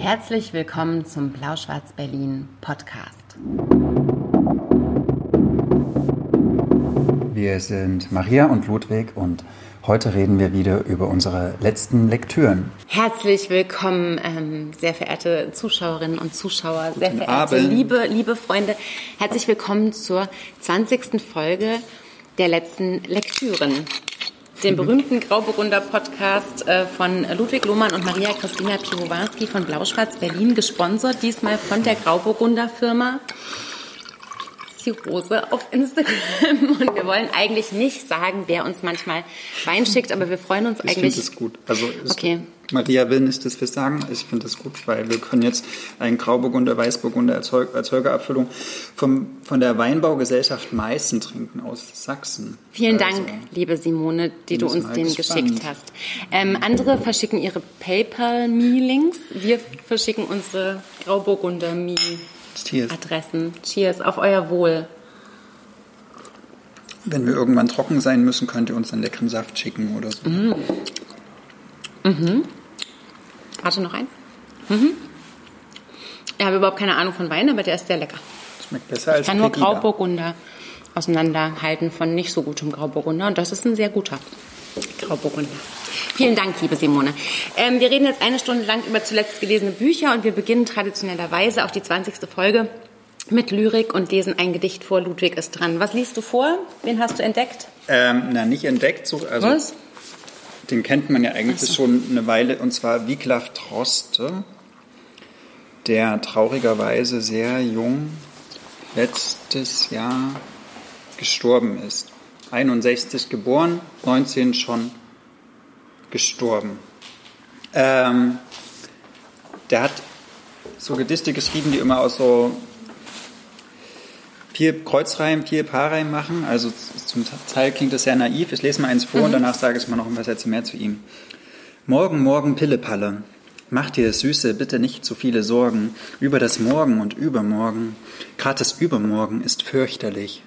Herzlich willkommen zum Blau-Schwarz-Berlin Podcast. Wir sind Maria und Ludwig und heute reden wir wieder über unsere letzten Lektüren. Herzlich willkommen, ähm, sehr verehrte Zuschauerinnen und Zuschauer, sehr Guten verehrte Abend. liebe, liebe Freunde. Herzlich willkommen zur 20. Folge der letzten Lektüren. Den berühmten Grauburgunder Podcast äh, von Ludwig Lohmann und Maria Christina Piwowarski von Blau-Schwarz Berlin, gesponsert diesmal von der Grauburgunder Firma. Die Rose auf Instagram. Und wir wollen eigentlich nicht sagen, wer uns manchmal Wein schickt, aber wir freuen uns Ich finde eigentlich. es gut. Also Okay. Maria will nicht, dass wir sagen. Ich finde es gut, weil wir können jetzt einen Grauburgunder, Weißburgunder Erzeug, Erzeugerabfüllung vom, von der Weinbaugesellschaft Meißen trinken aus Sachsen. Vielen Also, Dank, liebe Simone, die du uns den gespannt. geschickt hast. Ähm, andere verschicken ihre PayPal-Me-Links. Wir verschicken unsere Grauburgunder-Me-Adressen. Cheers. Auf euer Wohl. Wenn wir irgendwann trocken sein müssen, könnt ihr uns einen leckeren Saft schicken oder so. Mhm. Warte noch ein. Mhm. Ich habe überhaupt keine Ahnung von Wein, aber der ist sehr lecker. Schmeckt besser als Ich kann nur Pegida. Grauburgunder auseinanderhalten von nicht so gutem Grauburgunder. Und das ist ein sehr guter Grauburgunder. Vielen Dank, liebe Simone. Ähm, wir reden jetzt eine Stunde lang über zuletzt gelesene Bücher und wir beginnen traditionellerweise auch die 20. Folge mit Lyrik und lesen ein Gedicht vor. Ludwig ist dran. Was liest du vor? Wen hast du entdeckt? Ähm, na, nicht entdeckt. So, also, Was? Den kennt man ja eigentlich schon eine Weile, und zwar Wiglaf Troste, der traurigerweise sehr jung letztes Jahr gestorben ist. 61 geboren, 19 schon gestorben. Ähm, der hat so Gedichte geschrieben, die immer aus so vier Kreuzreihen, vier Paarreihen machen. Also zum Teil klingt das sehr naiv. Ich lese mal eins vor und danach sage ich mal noch ein paar Sätze mehr zu ihm. Morgen, morgen, Pillepalle. Mach dir, Süße, bitte nicht zu viele Sorgen über das Morgen und Übermorgen. Grad das Übermorgen ist fürchterlich.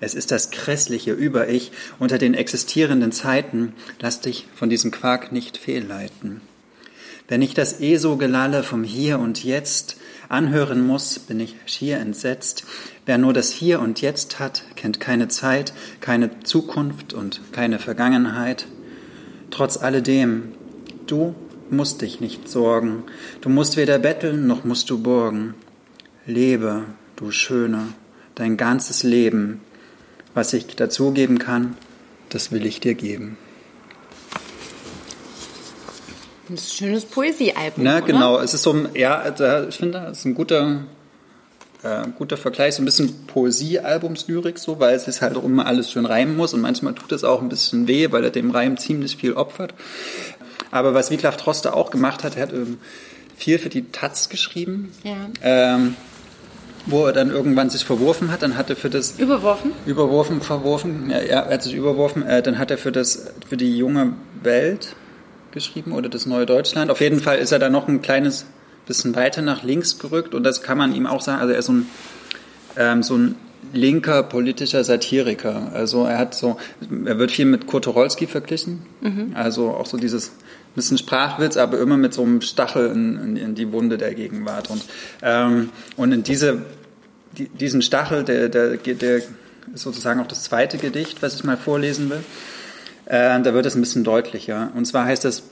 Es ist das grässliche Über-Ich unter den existierenden Zeiten. Lass dich von diesem Quark nicht fehlleiten. Wenn ich das ESO-Gelalle vom Hier und Jetzt anhören muss, bin ich schier entsetzt. Wer nur das Hier und Jetzt hat, kennt keine Zeit, keine Zukunft und keine Vergangenheit. Trotz alledem, du musst dich nicht sorgen. Du musst weder betteln, noch musst du borgen. Lebe, du Schöne, dein ganzes Leben. Was ich dazugeben kann, das will ich dir geben. Das ist ein schönes Poesiealbum. Na, oder? genau. Es ist so ein, ja, ich finde, das ist ein guter, äh, guter Vergleich, so ein bisschen Poesiealbumslyrik, so, weil es ist halt auch immer alles schön reimen muss und manchmal tut es auch ein bisschen weh, weil er dem Reim ziemlich viel opfert. Aber was Wiglaf Troste auch gemacht hat, er hat ähm, viel für die Taz geschrieben, Ja. ähm, wo er dann irgendwann sich verworfen hat, dann hat er für das Überworfen? Überworfen, verworfen, ja, ja, er hat sich überworfen. Äh, dann hat er für, das, für die junge Welt geschrieben oder das neue Deutschland. Auf jeden Fall ist er da noch ein kleines bisschen weiter nach links gerückt und das kann man ihm auch sagen. Also er ist so ein, ähm, so ein linker politischer Satiriker. Also er hat so, er wird viel mit Kurt Tucholsky verglichen. Also auch so dieses bisschen Sprachwitz, aber immer mit so einem Stachel in, in, in die Wunde der Gegenwart. Und, ähm, und in diese, die, diesen Stachel, der, der, der ist sozusagen auch das zweite Gedicht, was ich mal vorlesen will. Äh, da wird es ein bisschen deutlicher. Und zwar heißt es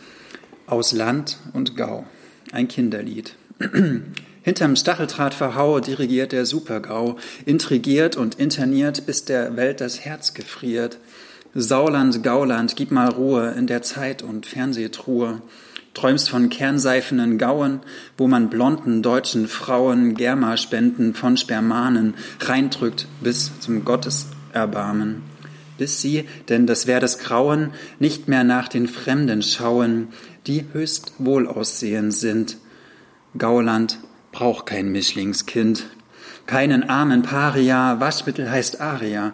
Aus Land und Gau, ein Kinderlied. Hinterm Stacheldraht verhaue dirigiert der Supergau, intrigiert und interniert, bis der Welt das Herz gefriert. Sauland, Gauland, gib mal Ruhe in der Zeit- und Fernsehtruhe. Träumst von kernseifenen Gauen, wo man blonden deutschen Frauen Germa-Spenden von Spermanen reindrückt bis zum Gotteserbarmen. Bis sie, denn das wär das Grauen, nicht mehr nach den Fremden schauen, die höchst wohlaussehend sind. Gauland braucht kein Mischlingskind, keinen armen Paria, Waschmittel heißt Aria,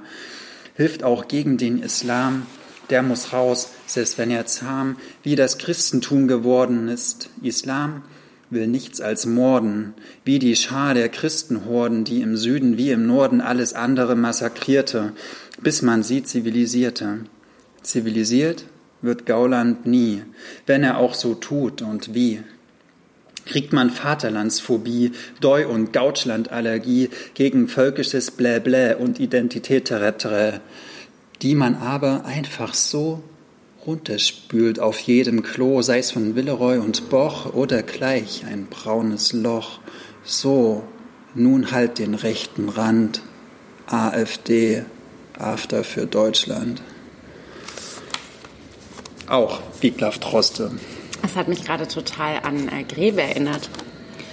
hilft auch gegen den Islam, der muss raus, selbst wenn er zahm, wie das Christentum geworden ist. Islam will nichts als morden, wie die Schar der Christenhorden, die im Süden wie im Norden alles andere massakrierte, bis man sie zivilisierte. Zivilisiert wird Gauland nie, wenn er auch so tut und wie. kriegt man Vaterlandsphobie, Deu- und Gautschlandallergie gegen völkisches Bläblä und Identität Terretre, die man aber einfach so runterspült auf jedem Klo, sei es von Villeroy und Boch oder gleich ein braunes Loch. So, nun halt den rechten Rand. AfD, After für Deutschland. Auch Wiglaf Troste. Das hat mich gerade total an äh, Grebe erinnert.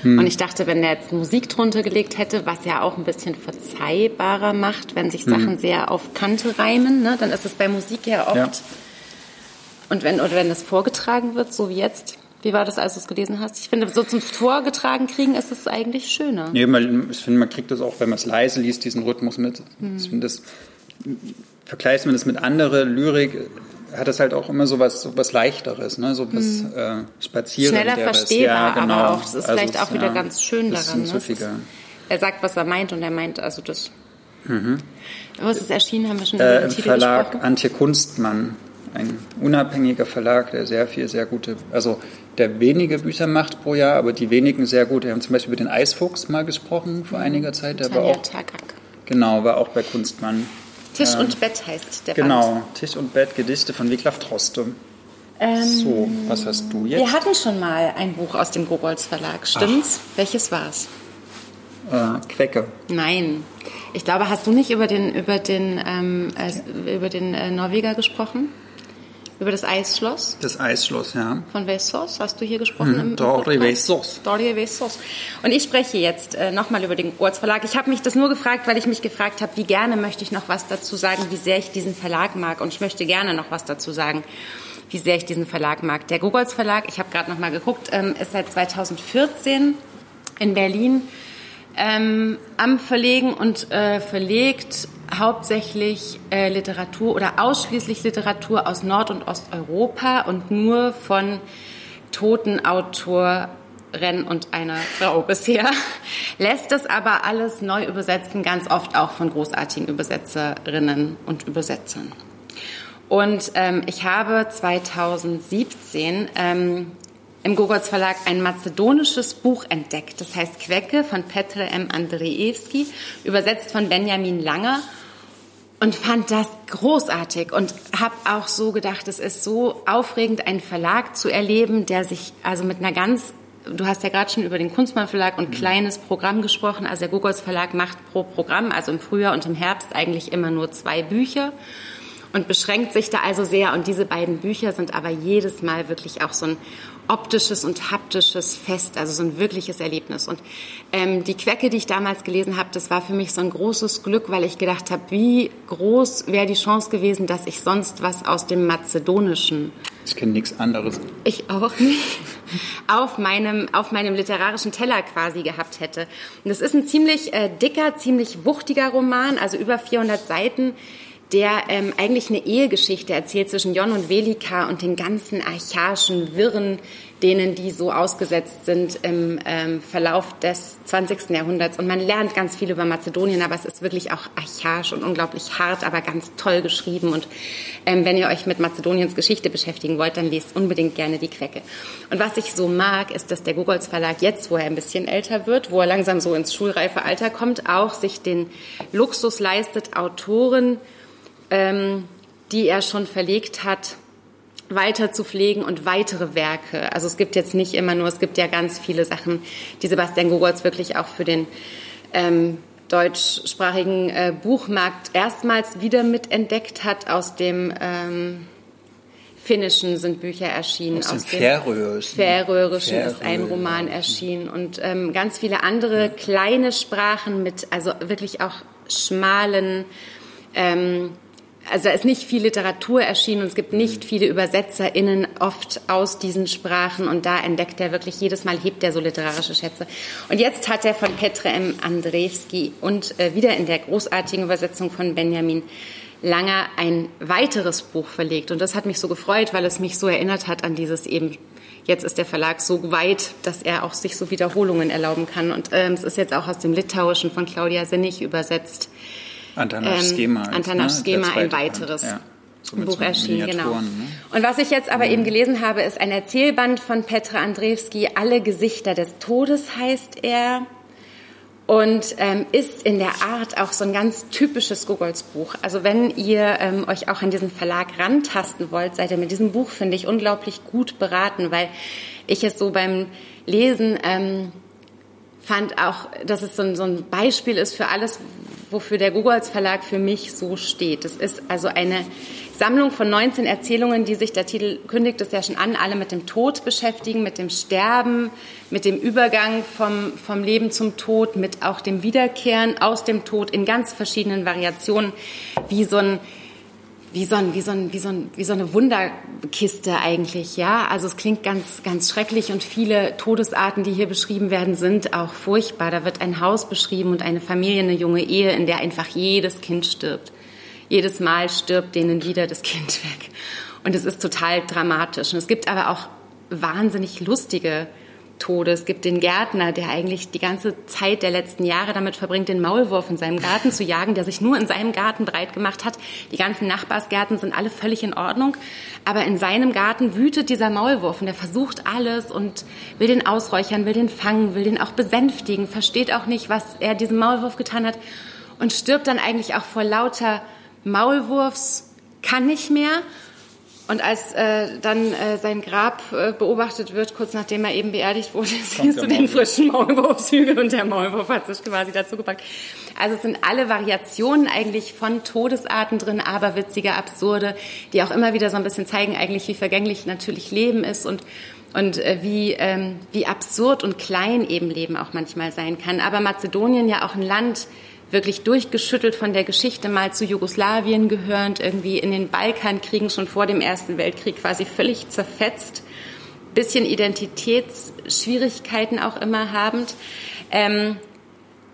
Hm. Und ich dachte, wenn der jetzt Musik drunter gelegt hätte, was ja auch ein bisschen verzeihbarer macht, wenn sich Sachen hm. sehr auf Kante reimen, ne, dann ist es bei Musik ja oft. Ja. Und wenn, oder wenn das vorgetragen wird, so wie jetzt, wie war das, als du es gelesen hast? Ich finde, so zum Vorgetragen kriegen ist es eigentlich schöner. Nee, man, ich finde, man kriegt das auch, wenn man es leise liest, diesen Rhythmus mit. Hm. Ich finde das, vergleicht man das mit anderer Lyrik, hat das halt auch immer so was, so was Leichteres, ne? so was mhm. äh, Spazierenderes. Schneller verstehbar, ja, genau. aber auch, das ist also vielleicht auch wieder ja, ganz schön daran. Ne? er sagt, was er meint und er meint also das. Mhm. Wo ist es erschienen, haben wir schon äh, Im Titel Verlag gesprochen? Antje Kunstmann, ein unabhängiger Verlag, der sehr viel, sehr gute, also der wenige Bücher macht pro Jahr, aber die wenigen sehr gut. Wir haben zum Beispiel über den Eisfuchs mal gesprochen vor einiger Zeit. Der war auch, Tagak. Genau, war auch bei Kunstmann. Tisch und ähm, Bett heißt der Genau, Band. Tisch und Bett, Gedichte von Wiglaf Troste. Ähm, so, was hast du jetzt? Wir hatten schon mal ein Buch aus dem Gogolz Verlag, stimmt's? Ach. Welches war's? Äh, Quecke. Nein. Ich glaube, hast du nicht über den, über den, ähm, äh, über den äh, Norweger gesprochen? Über das Eisschloss? Das Eisschloss, ja. Von Vessos hast du hier gesprochen? Hm, Dori Vessos. Dori Vessos. Und ich spreche jetzt äh, nochmal über den Orts Verlag. Ich habe mich das nur gefragt, weil ich mich gefragt habe, wie gerne möchte ich noch was dazu sagen, wie sehr ich diesen Verlag mag. Und ich möchte gerne noch was dazu sagen, wie sehr ich diesen Verlag mag. Der Gogolz Verlag, ich habe gerade nochmal geguckt, ähm, ist seit 2014 in Berlin ähm, am Verlegen und äh, verlegt hauptsächlich äh, Literatur oder ausschließlich Literatur aus Nord- und Osteuropa und nur von toten Autoren und einer Frau bisher, lässt das aber alles neu übersetzen, ganz oft auch von großartigen Übersetzerinnen und Übersetzern. Und ähm, ich habe 2017 ähm, im Gogolz Verlag ein mazedonisches Buch entdeckt. Das heißt Quecke von Petre M. Andrzejewski, übersetzt von Benjamin Langer und fand das großartig und habe auch so gedacht, es ist so aufregend, einen Verlag zu erleben, der sich also mit einer ganz Du hast ja gerade schon über den Kunstmann Verlag und mhm. kleines Programm gesprochen. Also der Gogolz Verlag macht pro Programm, also im Frühjahr und im Herbst eigentlich immer nur zwei Bücher und beschränkt sich da also sehr. Und diese beiden Bücher sind aber jedes Mal wirklich auch so ein optisches und haptisches Fest, also so ein wirkliches Erlebnis. Und ähm, die Quecke, die ich damals gelesen habe, das war für mich so ein großes Glück, weil ich gedacht habe, wie groß wäre die Chance gewesen, dass ich sonst was aus dem Mazedonischen. Ich kenne nichts anderes. Ich auch nicht. Auf meinem, auf meinem literarischen Teller quasi gehabt hätte. Und das ist ein ziemlich äh, dicker, ziemlich wuchtiger Roman, also über 400 Seiten der ähm, eigentlich eine Ehegeschichte erzählt zwischen Jon und Velika und den ganzen archaischen Wirren, denen die so ausgesetzt sind im ähm, Verlauf des 20. Jahrhunderts. Und man lernt ganz viel über Mazedonien, aber es ist wirklich auch archaisch und unglaublich hart, aber ganz toll geschrieben. Und ähm, wenn ihr euch mit Mazedoniens Geschichte beschäftigen wollt, dann lest unbedingt gerne die Quecke. Und was ich so mag, ist, dass der Gogolz Verlag jetzt, wo er ein bisschen älter wird, wo er langsam so ins schulreife Alter kommt, auch sich den Luxus leistet, Autoren ähm, die er schon verlegt hat, weiter zu pflegen und weitere Werke. Also es gibt jetzt nicht immer nur, es gibt ja ganz viele Sachen, die Sebastian Gogolz wirklich auch für den ähm, deutschsprachigen äh, Buchmarkt erstmals wieder mitentdeckt hat. Aus dem ähm, Finnischen sind Bücher erschienen. Aus, aus dem Färöischen. Färöischen ist ein Roman erschienen und ähm, ganz viele andere kleine Sprachen mit, also wirklich auch schmalen ähm, also da ist nicht viel Literatur erschienen und es gibt nicht viele ÜbersetzerInnen oft aus diesen Sprachen und da entdeckt er wirklich, jedes Mal hebt er so literarische Schätze. Und jetzt hat er von Petre M. Andrzejewski und äh, wieder in der großartigen Übersetzung von Benjamin Langer ein weiteres Buch verlegt. Und das hat mich so gefreut, weil es mich so erinnert hat an dieses eben, jetzt ist der Verlag so weit, dass er auch sich so Wiederholungen erlauben kann. Und ähm, es ist jetzt auch aus dem Litauischen von Claudia Sennig übersetzt. Antanas ähm, Schema. Antanas ne? Schema ein weiteres. Ja. ein Buch erschienen, genau. Ne? Und was ich jetzt aber mhm. eben gelesen habe, ist ein Erzählband von Petra Andreevski, Alle Gesichter des Todes heißt er. Und ähm, ist in der Art auch so ein ganz typisches Gogols Buch. Also wenn ihr ähm, euch auch an diesen Verlag rantasten wollt, seid ihr mit diesem Buch, finde ich, unglaublich gut beraten, weil ich es so beim Lesen ähm, fand auch, dass es so ein, so ein Beispiel ist für alles, wofür der Gogols Verlag für mich so steht. Es ist also eine Sammlung von 19 Erzählungen, die sich, der Titel kündigt es ja schon an, alle mit dem Tod beschäftigen, mit dem Sterben, mit dem Übergang vom, vom Leben zum Tod, mit auch dem Wiederkehren aus dem Tod in ganz verschiedenen Variationen, wie so ein wie so, ein, wie, so ein, wie, so ein, wie so eine Wunderkiste eigentlich, ja. Also es klingt ganz, ganz schrecklich und viele Todesarten, die hier beschrieben werden, sind auch furchtbar. Da wird ein Haus beschrieben und eine Familie, eine junge Ehe, in der einfach jedes Kind stirbt jedes Mal stirbt denen wieder das Kind weg. Und es ist total dramatisch. Und es gibt aber auch wahnsinnig lustige Tode. Es gibt den Gärtner, der eigentlich die ganze Zeit der letzten Jahre damit verbringt, den Maulwurf in seinem Garten zu jagen, der sich nur in seinem Garten breit gemacht hat. Die ganzen Nachbarsgärten sind alle völlig in Ordnung. Aber in seinem Garten wütet dieser Maulwurf und er versucht alles und will den ausräuchern, will den fangen, will den auch besänftigen, versteht auch nicht, was er diesem Maulwurf getan hat und stirbt dann eigentlich auch vor lauter Maulwurfs kann nicht mehr. Und als äh, dann äh, sein Grab äh, beobachtet wird, kurz nachdem er eben beerdigt wurde, siehst du den frischen Maulwurfshügel und der Maulwurf hat sich quasi dazu gepackt. Also es sind alle Variationen eigentlich von Todesarten drin, aber witzige, absurde, die auch immer wieder so ein bisschen zeigen eigentlich, wie vergänglich natürlich Leben ist und und äh, wie, ähm, wie absurd und klein eben Leben auch manchmal sein kann. Aber Mazedonien ja auch ein Land, wirklich durchgeschüttelt von der Geschichte, mal zu Jugoslawien gehörend, irgendwie in den Balkankriegen schon vor dem Ersten Weltkrieg quasi völlig zerfetzt, bisschen Identitätsschwierigkeiten auch immer habend. Ähm,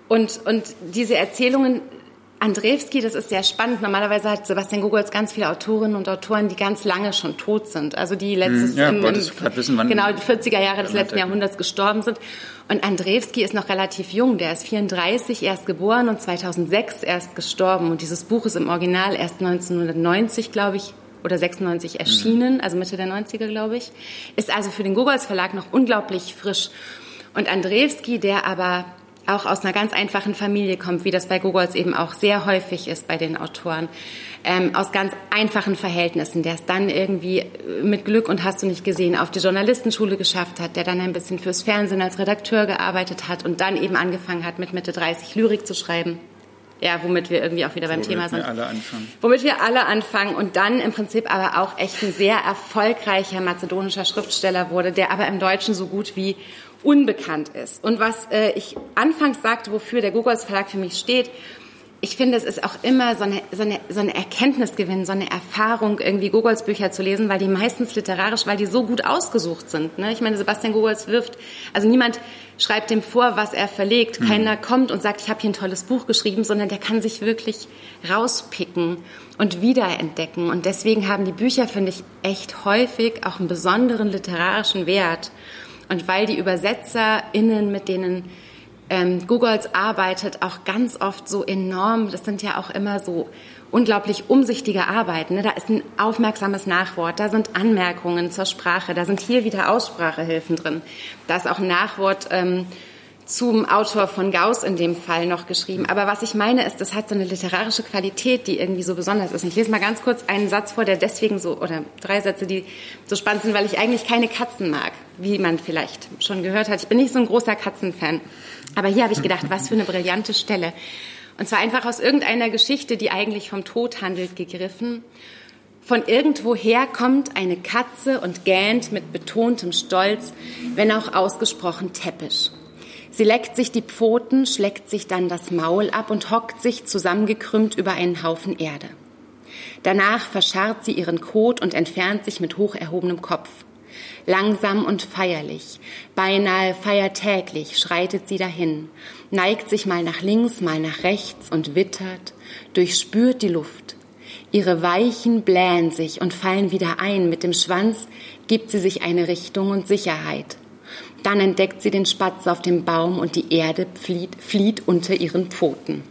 und, und diese Erzählungen Andrzejewski, das ist sehr spannend. Normalerweise hat Sebastian Gogols ganz viele Autorinnen und Autoren, die ganz lange schon tot sind. Also die letztes, hm, ja, im, im, wissen, wann genau, die 40er Jahre des letzten Jahrhunderts gestorben sind. Und Andrzejewski ist noch relativ jung. Der ist 34 erst geboren und 2006 erst gestorben. Und dieses Buch ist im Original erst 1990, glaube ich, oder 96 erschienen, also Mitte der 90er, glaube ich. Ist also für den Gogols Verlag noch unglaublich frisch. Und Andrzejewski, der aber auch aus einer ganz einfachen Familie kommt, wie das bei Gogols eben auch sehr häufig ist bei den Autoren, ähm, aus ganz einfachen Verhältnissen, der es dann irgendwie äh, mit Glück und hast du nicht gesehen auf die Journalistenschule geschafft hat, der dann ein bisschen fürs Fernsehen als Redakteur gearbeitet hat und dann eben angefangen hat, mit Mitte 30 Lyrik zu schreiben. Ja, womit wir irgendwie auch wieder beim womit Thema sind. Wir alle anfangen. Womit wir alle anfangen und dann im Prinzip aber auch echt ein sehr erfolgreicher mazedonischer Schriftsteller wurde, der aber im Deutschen so gut wie unbekannt ist. Und was äh, ich anfangs sagte, wofür der Gogols Verlag für mich steht, ich finde, es ist auch immer so eine, so eine, so eine Erkenntnisgewinn, so eine Erfahrung, irgendwie Gogols Bücher zu lesen, weil die meistens literarisch, weil die so gut ausgesucht sind. Ne? Ich meine, Sebastian Gogols wirft, also niemand schreibt dem vor, was er verlegt. Mhm. Keiner kommt und sagt, ich habe hier ein tolles Buch geschrieben, sondern der kann sich wirklich rauspicken und wiederentdecken. Und deswegen haben die Bücher, finde ich, echt häufig auch einen besonderen literarischen Wert. Und weil die ÜbersetzerInnen, mit denen ähm, Googles arbeitet, auch ganz oft so enorm, das sind ja auch immer so unglaublich umsichtige Arbeiten. Ne? Da ist ein aufmerksames Nachwort, da sind Anmerkungen zur Sprache, da sind hier wieder Aussprachehilfen drin. Da ist auch ein Nachwort ähm, zum Autor von Gauss in dem Fall noch geschrieben. Aber was ich meine ist, das hat so eine literarische Qualität, die irgendwie so besonders ist. Ich lese mal ganz kurz einen Satz vor, der deswegen so, oder drei Sätze, die so spannend sind, weil ich eigentlich keine Katzen mag, wie man vielleicht schon gehört hat. Ich bin nicht so ein großer Katzenfan. Aber hier habe ich gedacht, was für eine brillante Stelle. Und zwar einfach aus irgendeiner Geschichte, die eigentlich vom Tod handelt, gegriffen. Von irgendwoher kommt eine Katze und gähnt mit betontem Stolz, wenn auch ausgesprochen täppisch. Sie leckt sich die Pfoten, schleckt sich dann das Maul ab und hockt sich zusammengekrümmt über einen Haufen Erde. Danach verscharrt sie ihren Kot und entfernt sich mit hoch erhobenem Kopf. Langsam und feierlich, beinahe feiertäglich schreitet sie dahin, neigt sich mal nach links, mal nach rechts und wittert, durchspürt die Luft. Ihre Weichen blähen sich und fallen wieder ein, mit dem Schwanz gibt sie sich eine Richtung und Sicherheit. Dann entdeckt sie den Spatz auf dem Baum und die Erde flieht, flieht unter ihren Pfoten.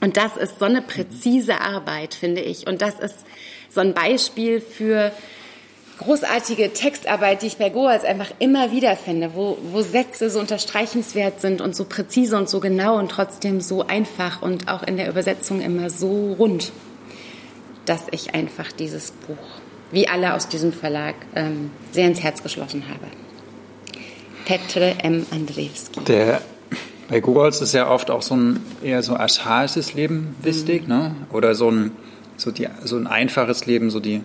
Und das ist so eine präzise Arbeit, finde ich. Und das ist so ein Beispiel für großartige Textarbeit, die ich bei Goals einfach immer wieder finde, wo, wo Sätze so unterstreichenswert sind und so präzise und so genau und trotzdem so einfach und auch in der Übersetzung immer so rund, dass ich einfach dieses Buch, wie alle aus diesem Verlag, ähm, sehr ins Herz geschlossen habe. Petre M. Andrzejewski. Der bei Googles ist ja oft auch so ein eher so archaisches Leben wichtig, mhm. ne? Oder so ein so die so ein einfaches Leben, so die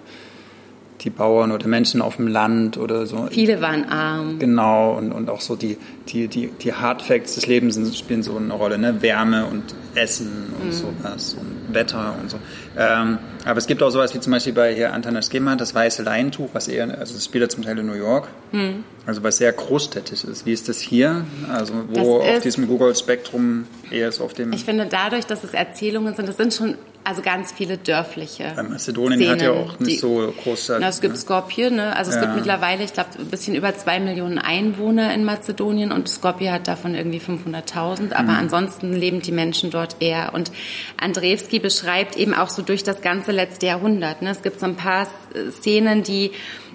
die Bauern oder Menschen auf dem Land oder so. Viele waren arm. Genau, und, und auch so die, die, die, die Hard Facts des Lebens spielen so eine Rolle, ne? Wärme und Essen und mhm. sowas und Wetter und so. Ähm, aber es gibt auch sowas wie zum Beispiel bei hier Antanas Gemma, das weiße Leintuch, was eher, also das spielt ja zum Teil in New York, mhm. also was sehr großstädtisch ist. Wie ist das hier? Also wo auf diesem Google-Spektrum eher so auf dem... Ich finde dadurch, dass es Erzählungen sind, das sind schon also ganz viele dörfliche. Weil Mazedonien Szenen, hat ja auch nicht die, so Großstadt. Na, es gibt ne? Skopje, ne? also es ja. gibt mittlerweile, ich glaube, ein bisschen über zwei Millionen Einwohner in Mazedonien und Skopje hat davon irgendwie 500.000, aber mhm. ansonsten leben die Menschen dort eher. Und Andrewski beschreibt eben auch so durch das ganze letzte Jahrhundert. Ne? Es gibt so ein paar Szenen, die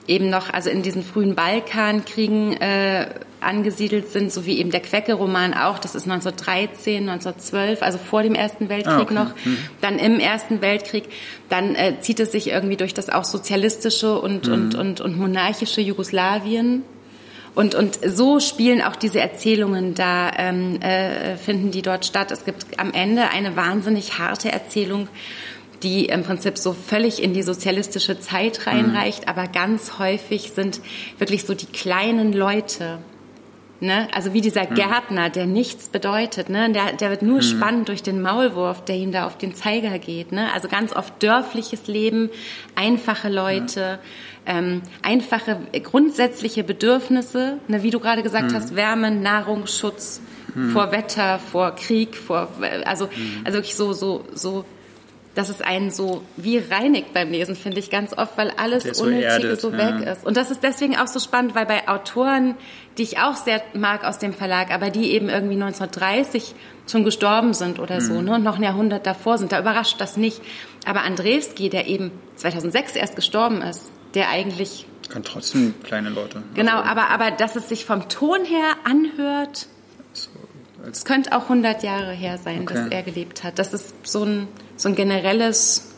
eben noch, also in diesen frühen Balkankriegen äh, angesiedelt sind, so wie eben der Quecke-Roman auch. Das ist 1913, 1912, also vor dem Ersten Weltkrieg ah, okay. noch. Hm. Dann im Ersten Weltkrieg. Dann äh, zieht es sich irgendwie durch das auch sozialistische und, hm. und, und, und monarchische Jugoslawien. Und, und so spielen auch diese Erzählungen da, ähm, äh, finden die dort statt. Es gibt am Ende eine wahnsinnig harte Erzählung die im Prinzip so völlig in die sozialistische Zeit reinreicht, mhm. aber ganz häufig sind wirklich so die kleinen Leute. Ne? Also wie dieser mhm. Gärtner, der nichts bedeutet, ne? der, der wird nur mhm. spannend durch den Maulwurf, der ihm da auf den Zeiger geht. Ne? Also ganz oft dörfliches Leben, einfache Leute, ja. ähm, einfache grundsätzliche Bedürfnisse, ne? wie du gerade gesagt mhm. hast, Wärme, Nahrung, Schutz mhm. vor Wetter, vor Krieg, vor also mhm. also wirklich so so so dass es einen so wie reinigt beim Lesen, finde ich ganz oft, weil alles so Unnötige so weg ja. ist. Und das ist deswegen auch so spannend, weil bei Autoren, die ich auch sehr mag aus dem Verlag, aber die eben irgendwie 1930 schon gestorben sind oder so, mhm. ne, und noch ein Jahrhundert davor sind, da überrascht das nicht. Aber Andrzejewski, der eben 2006 erst gestorben ist, der eigentlich... Kann trotzdem kleine Leute. Genau, also, aber, aber dass es sich vom Ton her anhört... So, es könnte auch 100 Jahre her sein, okay. dass er gelebt hat. Das ist so ein so ein generelles,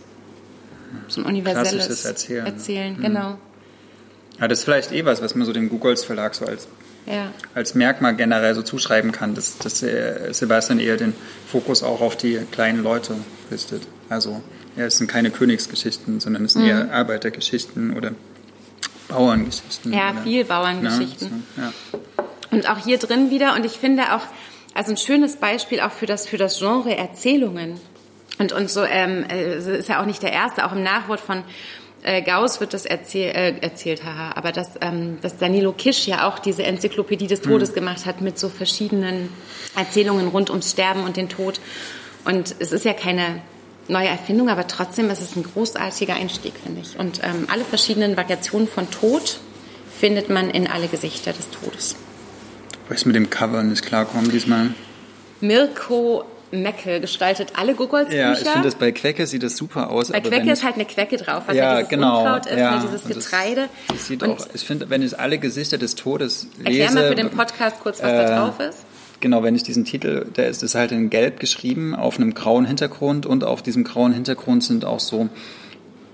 so ein universelles Erzählen. Erzählen, mhm. genau. Ja, das ist vielleicht eh was, was man so dem Googles Verlag so als, ja. als Merkmal generell so zuschreiben kann, dass, dass Sebastian eher den Fokus auch auf die kleinen Leute richtet. Also ja, es sind keine Königsgeschichten, sondern es sind mhm. eher Arbeitergeschichten oder Bauerngeschichten. Ja, oder, viel Bauerngeschichten. Ja, so, ja. Und auch hier drin wieder, und ich finde auch, also ein schönes Beispiel auch für das, für das Genre Erzählungen. Und, und so ähm, äh, ist ja auch nicht der erste, auch im Nachwort von äh, Gauss wird das erzähl, äh, erzählt, haha, aber dass, ähm, dass Danilo Kisch ja auch diese Enzyklopädie des Todes mhm. gemacht hat mit so verschiedenen Erzählungen rund ums Sterben und den Tod. Und es ist ja keine neue Erfindung, aber trotzdem ist es ein großartiger Einstieg, finde ich. Und ähm, alle verschiedenen Variationen von Tod findet man in alle Gesichter des Todes. Ist mit dem Cover nicht klarkommen diesmal? Mirko Mecke gestaltet alle Gogolz-Bücher. Ja, ich finde das bei Quecke sieht das super aus. Bei Quecke ist halt eine Quecke drauf, was ja, dieses genau, Unkraut ist, ja, dieses Getreide. Das, das sieht und auch, ich finde, wenn ich alle Gesichter des Todes lese... Erklär mal für den Podcast kurz, was äh, da drauf ist. Genau, wenn ich diesen Titel, der ist, ist halt in Gelb geschrieben, auf einem grauen Hintergrund und auf diesem grauen Hintergrund sind auch so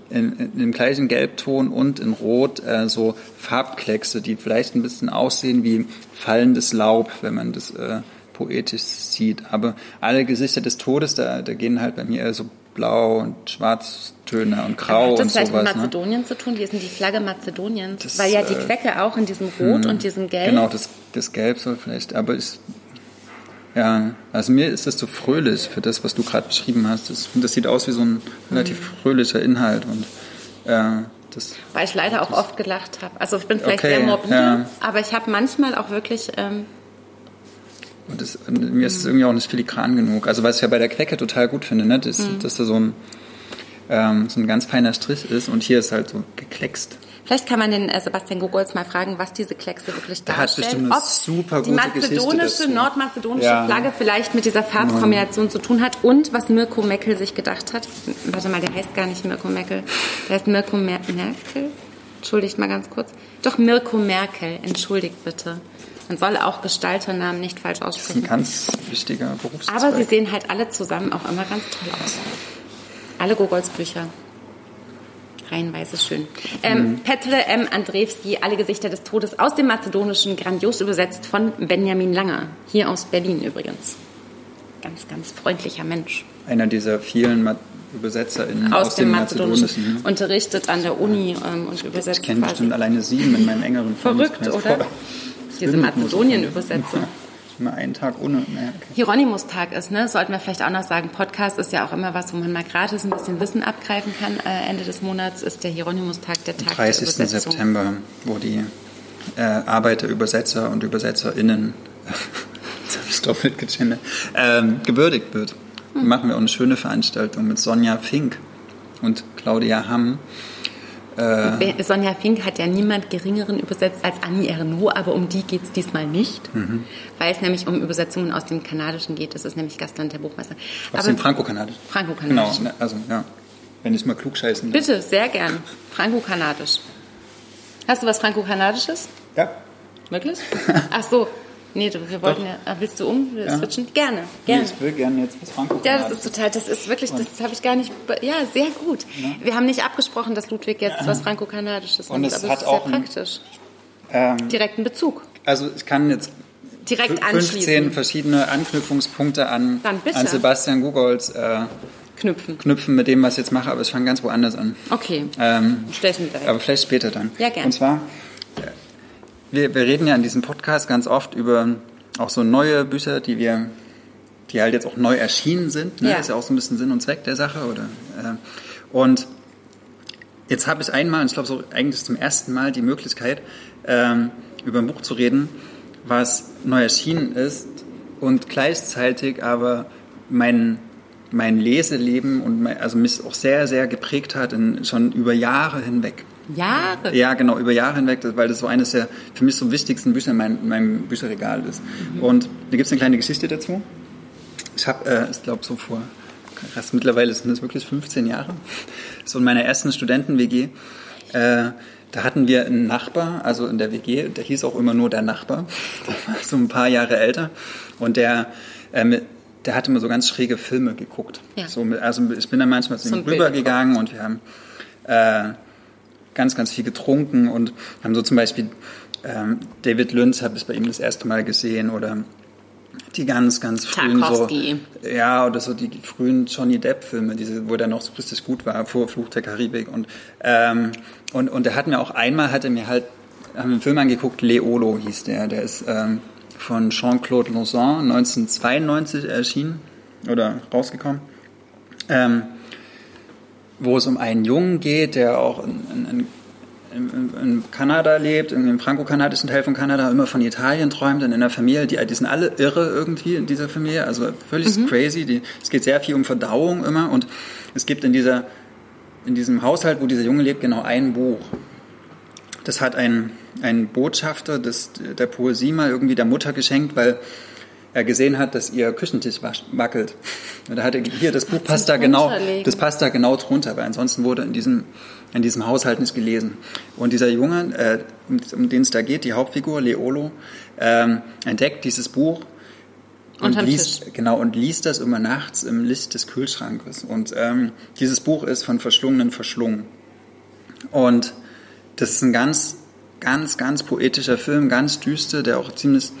in, in dem gleichen Gelbton und in Rot äh, so Farbkleckse, die vielleicht ein bisschen aussehen wie fallendes Laub, wenn man das äh, poetisch sieht. Aber alle Gesichter des Todes, da, da gehen halt bei mir eher so blau und Schwarztöne und grau und sowas. Hat das vielleicht mit ne? Mazedonien ne? zu tun? Wie ist denn die Flagge Mazedoniens? Das, Weil ja die äh, Quecke auch in diesem Rot hm, und diesem Gelb. Genau, das, das Gelb soll vielleicht, aber ist, ja, also mir ist das zu so fröhlich für das, was du gerade beschrieben hast. Das, das sieht aus wie so ein relativ hm. fröhlicher Inhalt und äh, das, Weil ich leider auch oft gelacht habe. Also ich bin vielleicht okay, sehr morbide, ja. aber ich habe manchmal auch wirklich ähm, und, das, mir ist es irgendwie auch nicht filigran genug. Also was ich ja bei der Quecke total gut finde, ne? dass, mhm. dass da so ein ähm, so ein ganz feiner Strich ist und hier ist halt so gekleckst. Vielleicht kann man den äh, Sebastian Gogolz mal fragen, was diese Kleckse wirklich hat darstellen. bestimmt eine Ob super die gute Geschichte mazedonische, nordmazedonische Ja. Flagge vielleicht mit dieser Farbkombination zu tun hat und was Mirko Meckel sich gedacht hat. Warte mal, der heißt gar nicht Mirko Meckel. Der heißt Mirko Mer Merkel. Entschuldigt mal ganz kurz. Doch Mirko Merkel, entschuldigt bitte. Man soll auch Gestalternamen nicht falsch Das ist ein aussprechen. ganz wichtiger Berufszweig. Aber sie sehen halt alle zusammen auch immer ganz toll aus. Alle Gogols Bücher. Reihenweise schön. Ähm, Petre M. Andrzejewski, Alle Gesichter des Todes aus dem Mazedonischen, grandios übersetzt von Benjamin Langer. Hier aus Berlin übrigens. Ganz, ganz freundlicher Mensch. Einer dieser vielen Ma ÜbersetzerInnen Aus, aus, dem dem Mazedonischen. Mazedonischen. Unterrichtet an der Uni ähm, und übersetzt Ich kenne bestimmt alleine sieben in meinem engeren Verrückt, oder? Diese ich- Mazedonien-Übersetzer. Mal einen Tag ohne. Naja, okay. Hieronymus-Tag ist, ne? Sollten wir vielleicht auch noch sagen. Podcast ist ja auch immer was, wo man mal gratis ein bisschen Wissen abgreifen kann. Äh, Ende des Monats ist der Hieronymus-Tag der Tag 30. der Übersetzung. September, wo die äh, Arbeiter, Übersetzer und ÜbersetzerInnen, jetzt habe ich doppelt gegendert, ähm, gewürdigt wird. Hm. Machen wir auch eine schöne Veranstaltung mit Sonja Fink und Claudia Hamm. Wer- Sonja Fink hat ja niemand Geringeren übersetzt als Annie Ernaux, aber um die geht es diesmal nicht, Mhm. weil es nämlich um Übersetzungen aus dem Kanadischen geht. Das ist nämlich Gastland der Buchmeister. Aus aber dem Franco-Kanadisch. Franco-Kanadisch. Genau, ne, also ja, wenn ich mal klug scheißen darf. bitte, sehr gern. Franco-Kanadisch. Hast du was Franco-Kanadisches? Ja. Wirklich? Ach so. Nee, du, wir wollten ja. ah, Willst du um? Ja. switchen? Gerne, Nee, gerne. ich will gerne jetzt was franco Ja, das ist total, das ist wirklich, das habe ich gar nicht, ja, sehr gut. Wir haben nicht abgesprochen, dass Ludwig jetzt was Franco-Kanadisches Und nimmt, es aber hat es ist auch sehr praktisch. ähm, Direkten Bezug. Also ich kann jetzt Direkt fü- 15 anschließen. verschiedene Anknüpfungspunkte an, an Sebastian Gugolz äh, Knüpfen. knüpfen mit dem, was ich jetzt mache, aber ich fange ganz woanders an. Okay. Ähm, Stell's mir direkt. aber vielleicht später dann. Ja, gern. Und zwar, wir, wir reden ja in diesem Podcast ganz oft über auch so neue Bücher, die wir, die halt jetzt auch neu erschienen sind. Ne? Ja. Ist ja auch so ein bisschen Sinn und Zweck der Sache. Oder, äh, und jetzt habe ich einmal, und ich glaube so eigentlich zum ersten Mal, die Möglichkeit, ähm, über ein Buch zu reden, was neu erschienen ist und gleichzeitig aber mein, mein Leseleben und mein, also mich auch sehr, sehr geprägt hat, in, schon über Jahre hinweg. Jahre. Ja, genau, über Jahre hinweg, weil das so eines der für mich so wichtigsten Bücher in meinem, in meinem Bücherregal ist. Und da gibt es eine kleine Geschichte dazu. Ich habe, äh, ich glaube, so vor, krass, mittlerweile sind das wirklich 15 Jahre, so in meiner ersten Studenten-WG, äh, da hatten wir einen Nachbar, also in der WG, der hieß auch immer nur der Nachbar, der war so ein paar Jahre älter und der, ähm, der hatte immer so ganz schräge Filme geguckt. Ja. So, also ich bin dann manchmal zu So ihm rübergegangen und wir haben äh, ganz, ganz viel getrunken und haben so zum Beispiel ähm, David Lynch habe ich bei ihm das erste Mal gesehen oder die ganz, ganz frühen so, Tarkovsky. ja, oder so die frühen Johnny Depp-Filme, diese, wo der noch so richtig gut war, vor Fluch der Karibik und ähm, und und er hat mir auch einmal hat er mir halt haben wir einen Film angeguckt, Leolo hieß der, der ist ähm, von Jean-Claude Lauzon 1992 erschienen oder rausgekommen. Ähm, wo es um einen Jungen geht, der auch in, in, in, in Kanada lebt, in dem franco-kanadischen Teil von Kanada, immer von Italien träumt und in einer Familie, die, die sind alle irre irgendwie in dieser Familie, also völlig crazy. Die, es geht sehr viel um Verdauung immer und es gibt in, dieser, in diesem Haushalt, wo dieser Junge lebt, genau ein Buch. Das hat ein, ein Botschafter des, der Poesie mal irgendwie der Mutter geschenkt, weil er gesehen hat, dass ihr Küchentisch wackelt. Und da hat er hier, das Buch passt da genau, das passt da genau drunter, weil ansonsten wurde in diesem, in diesem Haushalt nicht gelesen. Und dieser Junge, äh, um, um den es da geht, die Hauptfigur, Leolo, ähm, entdeckt dieses Buch und liest, Tisch. genau, und liest das immer nachts im Licht des Kühlschrankes. Und ähm, dieses Buch ist von Verschlungenen verschlungen. Und das ist ein ganz, ganz, ganz poetischer Film, ganz düster, der auch ziemlich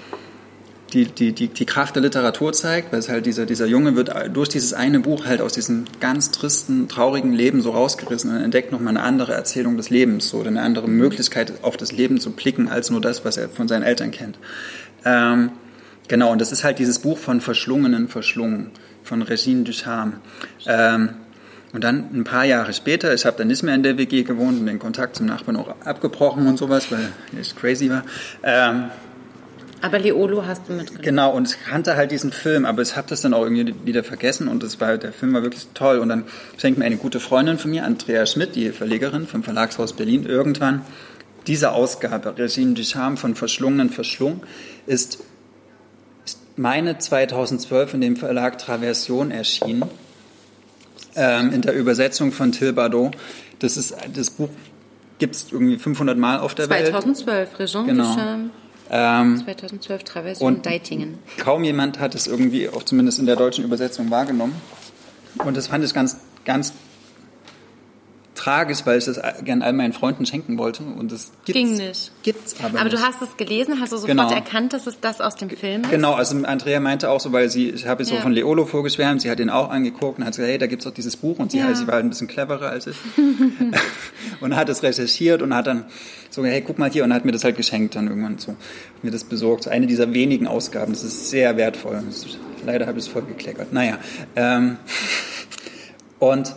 die, die, die, die Kraft der Literatur zeigt, weil es halt dieser, dieser Junge wird durch dieses eine Buch halt aus diesem ganz tristen, traurigen Leben so rausgerissen und entdeckt nochmal eine andere Erzählung des Lebens, so oder eine andere Möglichkeit auf das Leben zu blicken, als nur das, was er von seinen Eltern kennt. Ähm, genau, und das ist halt dieses Buch von Verschlungenen verschlungen, von Regine Ducharme. Ähm, und dann ein paar Jahre später, ich habe dann nicht mehr in der WG gewohnt und den Kontakt zum Nachbarn auch abgebrochen und sowas, weil ich crazy war. Ähm, Aber Leolo hast du mitgenommen. Genau, und ich kannte halt diesen Film, aber ich habe das dann auch irgendwie wieder vergessen und das war, der Film war wirklich toll. Und dann schenkt mir eine gute Freundin von mir, Andrea Schmidt, die Verlegerin vom Verlagshaus Berlin, irgendwann diese Ausgabe, Regime du Charme von Verschlungenen Verschlungen, ist meine 2012 in dem Verlag Traversion erschienen, ähm, in der Übersetzung von Till Bardot. Das, ist, das Buch gibt es irgendwie 500 Mal auf der 2012, Welt. 2012, Regime Genau. du Charme. Ähm, 2012, Traversion, und Deitingen. kaum jemand hat es irgendwie, auch zumindest in der deutschen Übersetzung, wahrgenommen. Und das fand ich ganz, ganz tragisch, weil ich das gern all meinen Freunden schenken wollte. Und das gibt's, Ging nicht. Gibt's aber, Aber nicht. du hast es gelesen, hast du sofort Genau. erkannt, dass es das aus dem Film ist? Genau, also Andrea meinte auch so, weil sie, ich habe jetzt so Ja. von Leolo vorgeschwärmt, sie hat ihn auch angeguckt und hat gesagt, hey, da gibt's doch dieses Buch und sie, Ja. sie war halt ein bisschen cleverer als ich und hat es recherchiert und hat dann so, hey, guck mal hier und hat mir das halt geschenkt dann irgendwann so, mir das besorgt. So eine dieser wenigen Ausgaben, das ist sehr wertvoll. Leider habe ich es voll gekleckert. Naja, ähm, und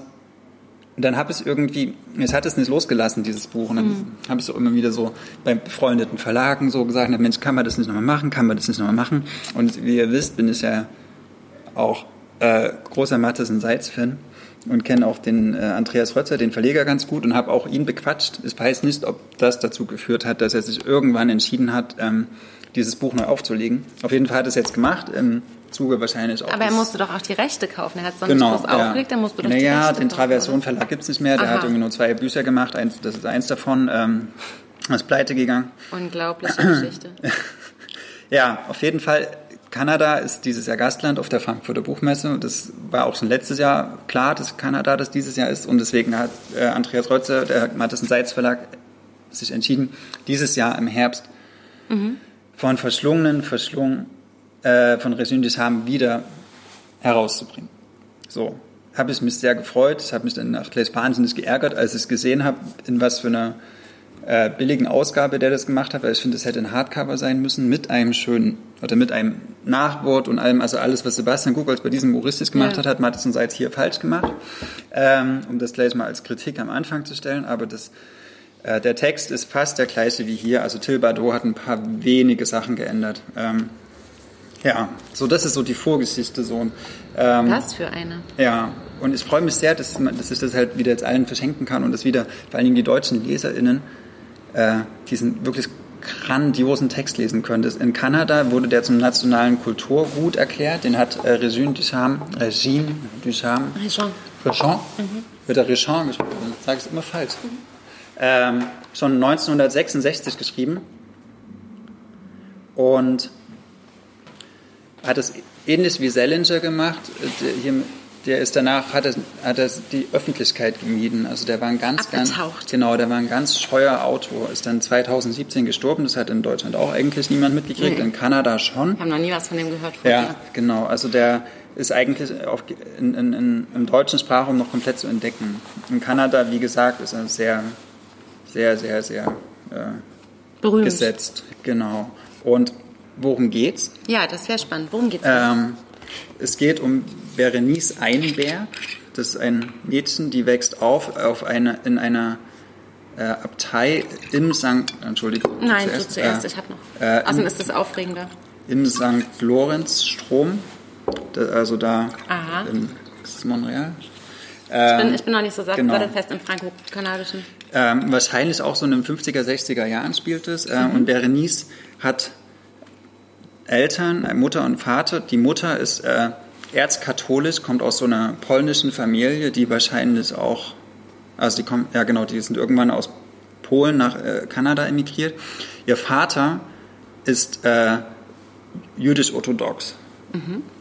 und dann habe ich es irgendwie, es hat es nicht losgelassen, dieses Buch. Und dann Mhm. habe ich es auch immer wieder so bei befreundeten Verlagen so gesagt, na, Mensch, kann man das nicht nochmal machen, kann man das nicht nochmal machen? Und wie ihr wisst, bin ich ja auch äh, großer Matheson Seitz-Fan und kenne auch den äh, Andreas Rötzer, den Verleger, ganz gut und habe auch ihn bequatscht. Ich weiß nicht, ob das dazu geführt hat, dass er sich irgendwann entschieden hat, ähm, dieses Buch neu aufzulegen. Auf jeden Fall hat es jetzt gemacht, im Zuge wahrscheinlich auch Aber er musste doch auch die Rechte kaufen. Er hat sonst Genau, groß aufgelegt, dann musst du doch die naja, Rechte den Traversion? Verlag gibt's nicht mehr. Der Aha. hat irgendwie nur zwei Bücher gemacht. Eins, das ist eins davon. Ähm, ist pleite gegangen. Unglaubliche Geschichte. Ja, auf jeden Fall. Kanada ist dieses Jahr Gastland auf der Frankfurter Buchmesse. Das war auch schon letztes Jahr klar, dass Kanada das dieses Jahr ist. Und deswegen hat äh, Andreas Rötzer, der Matheson Seitz Verlag, sich entschieden, dieses Jahr im Herbst von verschlungenen, verschlungen, äh, von des Haben wieder herauszubringen. So, habe ich mich sehr gefreut. Ich habe mich dann auch gleich wahnsinnig geärgert, als ich es gesehen habe, in was für einer äh, billigen Ausgabe der das gemacht hat, weil ich finde, es hätte ein Hardcover sein müssen mit einem schönen oder mit einem Nachwort und allem, also alles, was Sebastian Gugolz bei diesem Humoristis gemacht Ja. hat, hat Matheson Seitz hier falsch gemacht, ähm, um das gleich mal als Kritik am Anfang zu stellen, aber das äh, der Text ist fast der gleiche wie hier, also Till Bardot hat ein paar wenige Sachen geändert. Ähm, ja, so das ist so die Vorgeschichte so. Und, ähm, Was für eine? ja, und ich freue mich sehr, dass, man, dass ich das halt wieder jetzt allen verschenken kann und dass wieder vor allen Dingen die deutschen LeserInnen äh, diesen wirklich grandiosen Text lesen können. Das, in Kanada wurde der zum nationalen Kulturgut erklärt. Den hat äh, Regine Ducharme, Regine Ducharme, Réjean. Réjean, wird er Réjean gesprochen? Ich sage es immer falsch. Ähm, schon 1966 geschrieben und hat es ähnlich wie Selinger gemacht. Der, hier, der ist danach, hat er, hat er die Öffentlichkeit gemieden. Also der war ein ganz, ganz, Abgetaucht. genau, der war ein ganz scheuer Autor. Ist dann 2017 gestorben. Das hat in Deutschland auch eigentlich niemand mitgekriegt. Nee. In Kanada schon. Ich habe noch nie was von dem gehört vorher. Ja, genau. Also der ist eigentlich auf, in, in, in, im deutschen Sprachraum noch komplett zu entdecken. In Kanada, wie gesagt, ist er sehr, sehr, sehr, sehr äh, Berühmt. gesetzt. Genau. Und worum geht's? Ja, das wäre spannend. Worum geht's? Ähm, es geht um Berenice Einberg. Das ist ein Mädchen, die wächst auf, auf eine, in einer äh, Abtei im St. Entschuldigung. Nein, du zuerst, äh, ich habe noch. äh, Außerdem ist das aufregender. im St. Lorenzstrom, also da Aha. in ist Montreal. Ich bin, ich bin noch nicht so genau. sattelfest im franco-kanadischen. Ähm, wahrscheinlich auch so in den 50er, 60er Jahren spielt es. Äh, Und Berenice hat Eltern, äh, Mutter und Vater. Die Mutter ist äh, erzkatholisch, kommt aus so einer polnischen Familie, die wahrscheinlich auch, also die kommen, ja genau, die sind irgendwann aus Polen nach äh, Kanada emigriert. Ihr Vater ist äh, jüdisch-orthodox.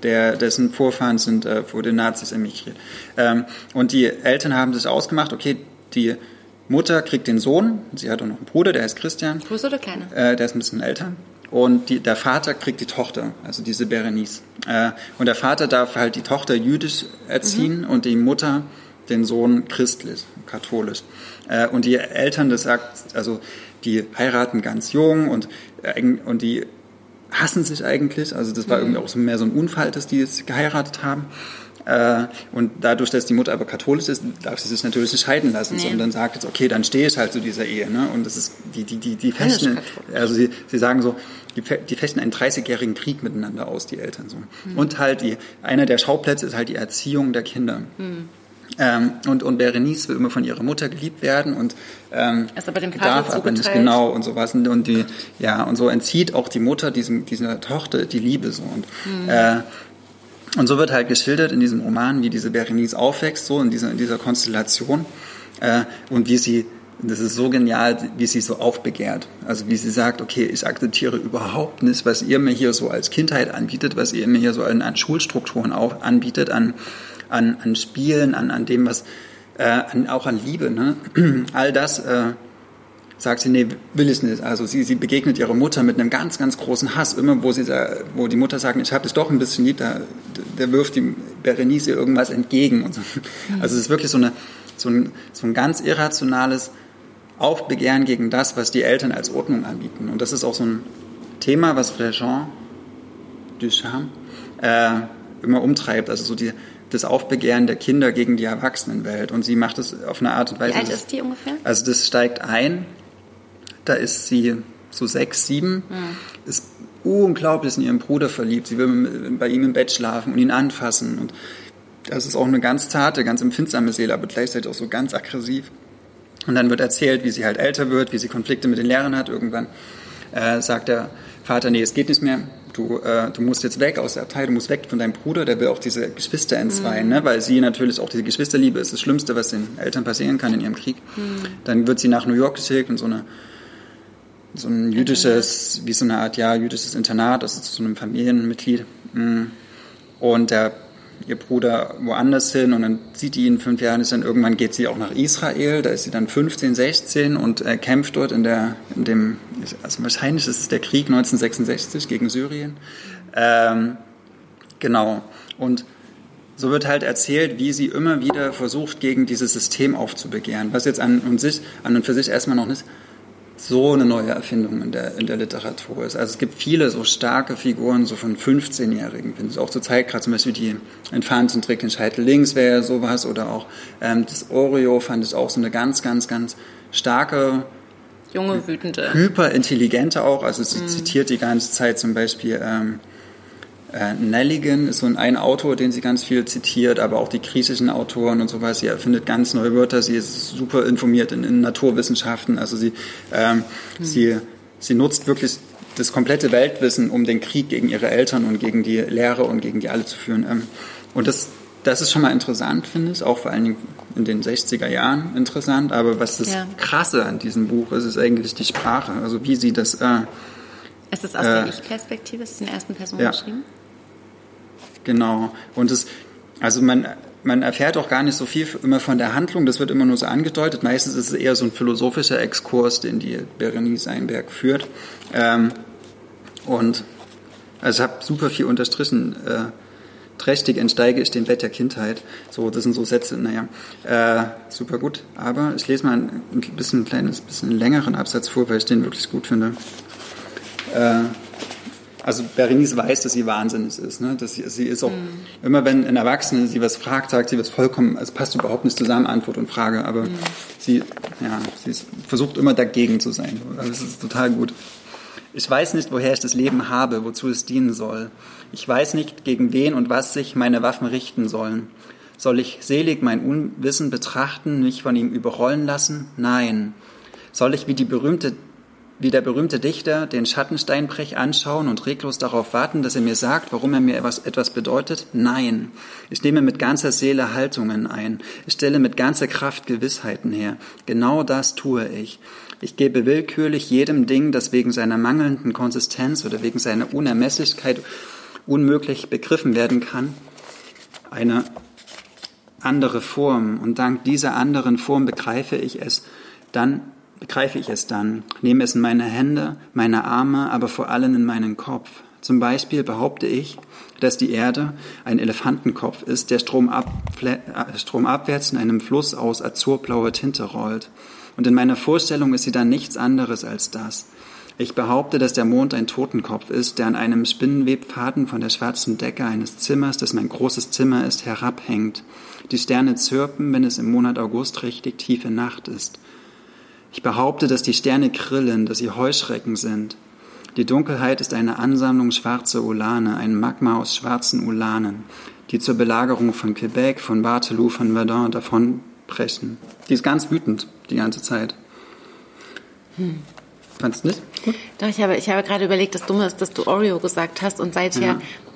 Der, dessen Vorfahren sind äh, vor den Nazis emigriert. Ähm, und die Eltern haben sich ausgemacht, okay, die Mutter kriegt den Sohn, sie hat auch noch einen Bruder, der heißt Christian, Groß oder kleiner? äh, der ist ein bisschen älter. Und die, der Vater kriegt die Tochter, also diese Berenice. Äh, und der Vater darf halt die Tochter jüdisch erziehen und die Mutter den Sohn christlich, katholisch. Äh, und die Eltern, das sagt, also die heiraten ganz jung und, äh, und die hassen sich eigentlich. Also das war irgendwie auch so mehr so ein Unfall, dass die jetzt geheiratet haben. Äh, und dadurch, dass die Mutter aber katholisch ist, darf sie sich natürlich nicht scheiden lassen. Nee. Und dann sagt jetzt, okay, dann stehe ich halt zu dieser Ehe. Ne? Und das ist, die, die, die, die fechten, also sie, sie sagen so, die, die fechten einen 30-jährigen Krieg miteinander aus, die Eltern so. Mhm. Und halt die, einer der Schauplätze ist halt die Erziehung der Kinder. Mhm. Ähm, und, und Berenice will immer von ihrer Mutter geliebt werden und ähm, ist aber dem Vater darf aber nicht genau und sowas und, und die ja und so entzieht auch die Mutter diesem dieser Tochter die Liebe so und mhm. äh, und so wird halt geschildert in diesem Roman, wie diese Berenice aufwächst, so in dieser, in dieser Konstellation äh, und wie sie das ist so genial, wie sie so aufbegehrt. Also wie sie sagt, okay, ich akzeptiere überhaupt nicht, was ihr mir hier so als Kindheit anbietet, was ihr mir hier so an, an Schulstrukturen auch anbietet, an, an, an Spielen, an, an dem, was, äh, an, auch an Liebe. Ne? All das äh, sagt sie, nee, will ich nicht. Also sie, sie begegnet ihrer Mutter mit einem ganz, ganz großen Hass. Immer wo, sie, wo die Mutter sagt, ich habe dich doch ein bisschen lieb, da, der wirft die Berenice irgendwas entgegen. So. Mhm. Also es ist wirklich so, eine, so, ein, so ein ganz irrationales Aufbegehren gegen das, was die Eltern als Ordnung anbieten. Und das ist auch so ein Thema, was Régent Duchamp äh, immer umtreibt. Also so die, das Aufbegehren der Kinder gegen die Erwachsenenwelt. Und sie macht es auf eine Art und Weise. Wie alt ist die ungefähr? Also das steigt ein. Da ist sie so sechs, sieben. Mhm. Ist unglaublich in ihren Bruder verliebt. Sie will bei ihm im Bett schlafen und ihn anfassen. Und das ist auch eine ganz zarte, ganz empfindsame Seele, aber gleichzeitig auch so ganz aggressiv. Und dann wird erzählt, wie sie halt älter wird, wie sie Konflikte mit den Lehrern hat. Irgendwann äh, sagt der Vater, nee, es geht nicht mehr. Du, äh, du musst jetzt weg aus der Abtei, du musst weg von deinem Bruder, der will auch diese Geschwister entzweien, mhm. ne? weil sie natürlich auch diese Geschwisterliebe ist das Schlimmste, was den Eltern passieren kann in ihrem Krieg. Mhm. Dann wird sie nach New York geschickt und so eine so ein jüdisches, wie so eine Art ja jüdisches Internat, also zu einem Familienmitglied. Mm. Und der ihr Bruder woanders hin und dann sieht die ihn fünf Jahre dann irgendwann geht sie auch nach Israel, da ist sie dann 15, 16 und äh, kämpft dort in der, in dem, also wahrscheinlich ist es der Krieg 1966 gegen Syrien. Ähm, genau. Und so wird halt erzählt, wie sie immer wieder versucht, gegen dieses System aufzubegehren, was jetzt an und, sich, an und für sich erstmal noch nicht so eine neue Erfindung in der, in der Literatur ist. Also es gibt viele so starke Figuren, so von 15-Jährigen, finde ich auch zur Zeit, gerade zum Beispiel die Infantentrick in Scheitel links wäre sowas oder auch ähm, das Oreo fand ich auch so eine ganz, ganz, ganz starke junge, wütende. Hyperintelligente auch, also sie mhm. zitiert die ganze Zeit zum Beispiel ähm, äh, Nelligan ist so ein Autor, den sie ganz viel zitiert, aber auch die griechischen Autoren und sowas. Sie erfindet ganz neue Wörter. Sie ist super informiert in, in Naturwissenschaften. Also sie, ähm, mhm. sie, sie nutzt wirklich das komplette Weltwissen, um den Krieg gegen ihre Eltern und gegen die Lehre und gegen die alle zu führen. Ähm, und das, das ist schon mal interessant, finde ich, auch vor allen Dingen in den 60er Jahren interessant. Aber was das ja. Krasse an diesem Buch ist, ist eigentlich die Sprache. Also wie sie das... Äh, ist das aus der äh, Ich-Perspektive? Ist es in der ersten Person ja. geschrieben? Genau. Und es, also man, man erfährt auch gar nicht so viel immer von der Handlung, das wird immer nur so angedeutet. Meistens ist es eher so ein philosophischer Exkurs, den die Berenice Einberg führt. Ähm, und also ich habe super viel unterstrichen. Äh, trächtig entsteige ich dem Bett der Kindheit. So, das sind so Sätze, naja, äh, super gut. Aber ich lese mal ein, ein bisschen ein kleines, bisschen längeren Absatz vor, weil ich den wirklich gut finde. Äh, also Berenice weiß, dass sie wahnsinnig ist. Ne? Dass sie, sie ist auch, mhm. immer wenn ein Erwachsener sie was fragt, sagt sie was vollkommen, es passt überhaupt nicht zusammen, Antwort und Frage, aber mhm. sie, ja, sie ist, versucht immer dagegen zu sein. Also das ist total gut. Ich weiß nicht, woher ich das Leben habe, wozu es dienen soll. Ich weiß nicht, gegen wen und was sich meine Waffen richten sollen. Soll ich selig mein Unwissen betrachten, mich von ihm überrollen lassen? Nein. Soll ich wie die berühmte wie der berühmte Dichter den Schattensteinbrech anschauen und reglos darauf warten, dass er mir sagt, warum er mir etwas, etwas bedeutet? Nein. Ich nehme mit ganzer Seele Haltungen ein. Ich stelle mit ganzer Kraft Gewissheiten her. Genau das tue ich. Ich gebe willkürlich jedem Ding, das wegen seiner mangelnden Konsistenz oder wegen seiner Unermesslichkeit unmöglich begriffen werden kann, eine andere Form. Und dank dieser anderen Form begreife ich es dann begreife ich es dann, nehme es in meine Hände, meine Arme, aber vor allem in meinen Kopf. Zum Beispiel behaupte ich, dass die Erde ein Elefantenkopf ist, der äh, stromabwärts in einem Fluss aus azurblauer Tinte rollt. Und in meiner Vorstellung ist sie dann nichts anderes als das. Ich behaupte, dass der Mond ein Totenkopf ist, der an einem Spinnenwebfaden von der schwarzen Decke eines Zimmers, das mein großes Zimmer ist, herabhängt. Die Sterne zirpen, wenn es im Monat August richtig tiefe Nacht ist. Ich behaupte, dass die Sterne grillen, dass sie Heuschrecken sind. Die Dunkelheit ist eine Ansammlung schwarzer Ulane, ein Magma aus schwarzen Ulanen, die zur Belagerung von Quebec, von Waterloo, von Verdun davonbrechen. Die ist ganz wütend die ganze Zeit. Hm. Fandest du nicht? Gut. Doch, ich habe, ich habe gerade überlegt, das Dumme ist, dass du Oreo gesagt hast und seither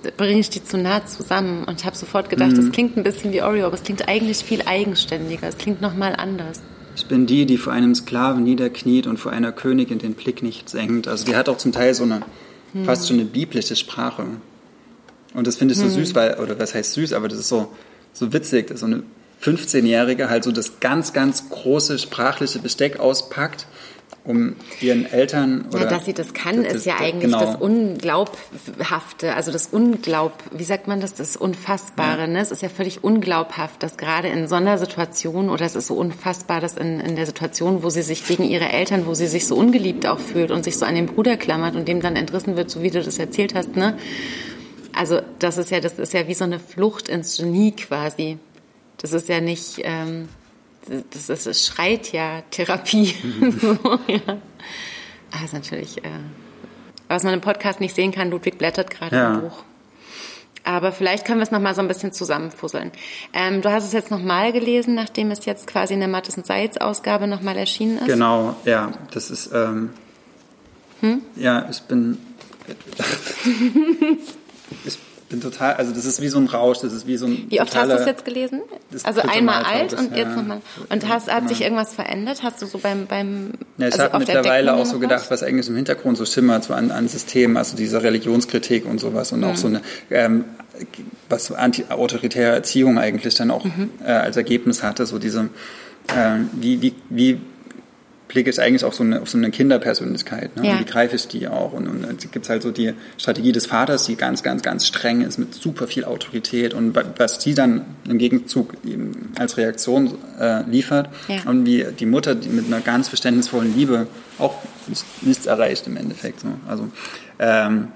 ja. bringe ich die zu nah zusammen und habe sofort gedacht, mhm. das klingt ein bisschen wie Oreo, aber es klingt eigentlich viel eigenständiger, es klingt nochmal anders. Ich bin die, die vor einem Sklaven niederkniet und vor einer Königin den Blick nicht senkt. Also die hat auch zum Teil so eine, hm. fast schon eine biblische Sprache. Und das finde ich so hm. süß, weil, oder was heißt süß, aber das ist so, so witzig, dass so eine 15-Jährige halt so das ganz, ganz große sprachliche Besteck auspackt um ihren Eltern oder. Ja, dass sie das kann, das, ist ja eigentlich genau. das Unglaubhafte, also das Unglaub, wie sagt man das, das Unfassbare. Ja. Ne? Es ist ja völlig unglaubhaft, dass gerade in so einer Situation, oder es ist so unfassbar, dass in, in der Situation, wo sie sich gegen ihre Eltern, wo sie sich so ungeliebt auch fühlt und sich so an den Bruder klammert und dem dann entrissen wird, so wie du das erzählt hast, ne? Also das ist ja, das ist ja wie so eine Flucht ins Genie quasi. Das ist ja nicht. Ähm, das, das, das schreit ja Therapie. So, ja. Also natürlich, äh, was man im Podcast nicht sehen kann, Ludwig blättert gerade ja. im Buch. Aber vielleicht können wir es nochmal so ein bisschen zusammenfusseln. Ähm, du hast es jetzt nochmal gelesen, nachdem es jetzt quasi in der Mattes und Seitz Ausgabe nochmal erschienen ist? Genau, ja. Das ist, ähm, hm? ja, ich bin, ich bin total, also das ist wie so ein Rausch, das ist wie so ein. Wie oft hast du es jetzt gelesen? Also einmal alt und jetzt nochmal. Und hast, hat sich irgendwas verändert? Hast du so beim beim? Ja, ich also habe mittlerweile auch so gedacht, was eigentlich im Hintergrund so schimmert, so an, an Systemen, also diese Religionskritik und sowas und mhm. auch so eine ähm, was anti-autoritäre Erziehung eigentlich dann auch mhm. äh, als Ergebnis hatte, so diese äh, wie, wie, wie blicke ich eigentlich auf so eine, auf so eine Kinderpersönlichkeit. Ne? Ja. Und wie greife ich die auch? Und, und es gibt halt so die Strategie des Vaters, die ganz, ganz, ganz streng ist, mit super viel Autorität und was die dann im Gegenzug eben als Reaktion äh, liefert. Ja. Und wie die Mutter die mit einer ganz verständnisvollen Liebe auch nichts erreicht im Endeffekt. So. Also ähm,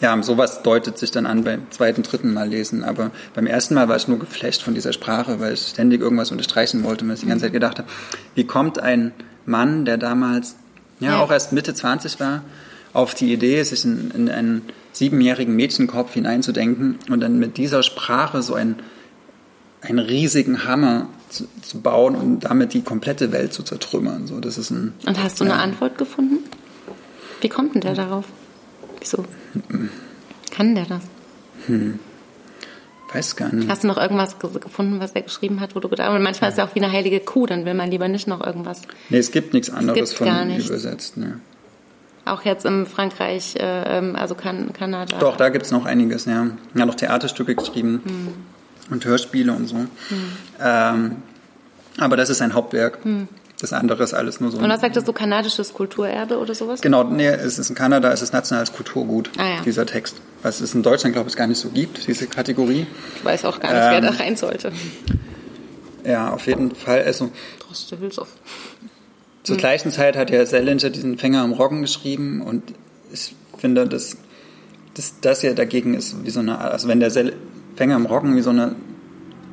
ja, sowas deutet sich dann an beim zweiten, dritten Mal lesen. Aber beim ersten Mal war ich nur geflasht von dieser Sprache, weil ich ständig irgendwas unterstreichen wollte und ich die ganze Zeit gedacht habe, wie kommt ein Mann, der damals ja, ja. auch erst Mitte 20 war, auf die Idee, sich in, in einen siebenjährigen Mädchenkopf hineinzudenken und dann mit dieser Sprache so einen, einen riesigen Hammer zu, zu bauen und damit die komplette Welt zu zertrümmern. So, das ist ein, und hast du ja. eine Antwort gefunden? Wie kommt denn der darauf? Wieso? Hm. Kann der das? Hm. Weiß gar nicht. Hast du noch irgendwas gefunden, was er geschrieben hat, wo du gedacht hast? Manchmal ist es ja auch wie eine heilige Kuh, dann will man lieber nicht noch irgendwas. Nee, es gibt nichts anderes von ihm übersetzt. Ne. Auch jetzt in Frankreich, äh, ähm, also kan Kanada. Doch, da gibt es noch einiges, ja. Er hat noch Theaterstücke geschrieben hm. und Hörspiele und so. Hm. Ähm, aber das ist sein Hauptwerk. Hm. Das andere ist alles nur so. Und was sagtest du, kanadisches Kulturerbe oder sowas? Genau, nee, es ist in Kanada, es ist nationales Kulturgut, ah, ja. dieser Text. Was es in Deutschland, glaube ich, gar nicht so gibt, diese Kategorie. Ich weiß auch gar nicht, ähm, wer da rein sollte. Ja, auf jeden Fall. Also, Droste Hülshoff. Zur hm. gleichen Zeit hat ja Selinger diesen Fänger am Roggen geschrieben und ich finde, dass, dass das ja dagegen ist wie so eine, also wenn der Fänger am Roggen wie so eine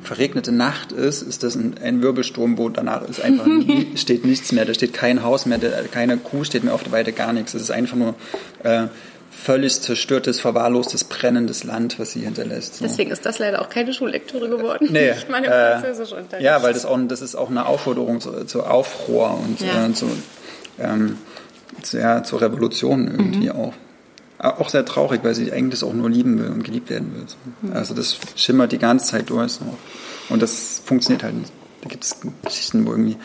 verregnete Nacht ist, ist das ein, ein Wirbelsturm, wo danach ist einfach nie, steht nichts mehr, da steht kein Haus mehr, keine Kuh steht mehr auf der Weide, gar nichts. Es ist einfach nur äh, völlig zerstörtes, verwahrlostes, brennendes Land, was sie hinterlässt. So. Deswegen ist das leider auch keine Schullektüre geworden. Nee, ich meine äh, Französischunterricht. Ja, weil das auch das ist auch eine Aufforderung zu, zu Aufruhr und ja. äh, zu, ähm, zu, ja, zur Revolution irgendwie mhm. auch auch sehr traurig, weil sie eigentlich das auch nur lieben will und geliebt werden will. Also das schimmert die ganze Zeit durch. So. Und das funktioniert halt nicht. Da gibt es Geschichten, wo irgendwie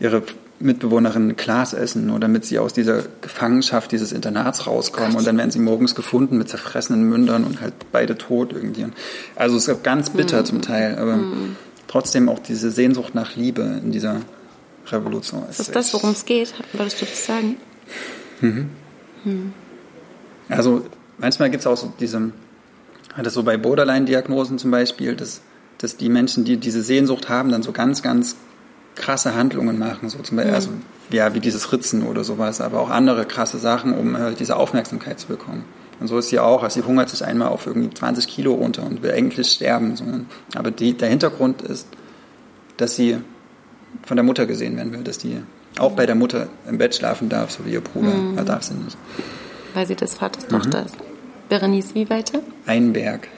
ihre Mitbewohnerinnen Glas essen, nur damit sie aus dieser Gefangenschaft dieses Internats rauskommen. Gott. Und dann werden sie morgens gefunden mit zerfressenen Mündern und halt beide tot irgendwie. Also es ist ganz bitter mhm. zum Teil, aber mhm. trotzdem auch diese Sehnsucht nach Liebe in dieser Revolution. Ist, ist das, worum es geht? Wolltest du das sagen? Mhm. Mhm. Also manchmal gibt es auch so diese, das so bei Borderline-Diagnosen zum Beispiel, dass, dass die Menschen, die diese Sehnsucht haben, dann so ganz, ganz krasse Handlungen machen, so zum Beispiel, Mhm. also, ja, wie dieses Ritzen oder sowas, aber auch andere krasse Sachen, um äh, diese Aufmerksamkeit zu bekommen. Und so ist sie auch. Also sie hungert sich einmal auf irgendwie 20 Kilo runter und will eigentlich sterben. So. Aber die, der Hintergrund ist, dass sie von der Mutter gesehen werden will, dass die auch bei der Mutter im Bett schlafen darf, so wie ihr Bruder. Mhm. Er darf sie nicht. Weil sie des Vaters Mhm. Tochter ist. Berenice, wie weiter? Einberg.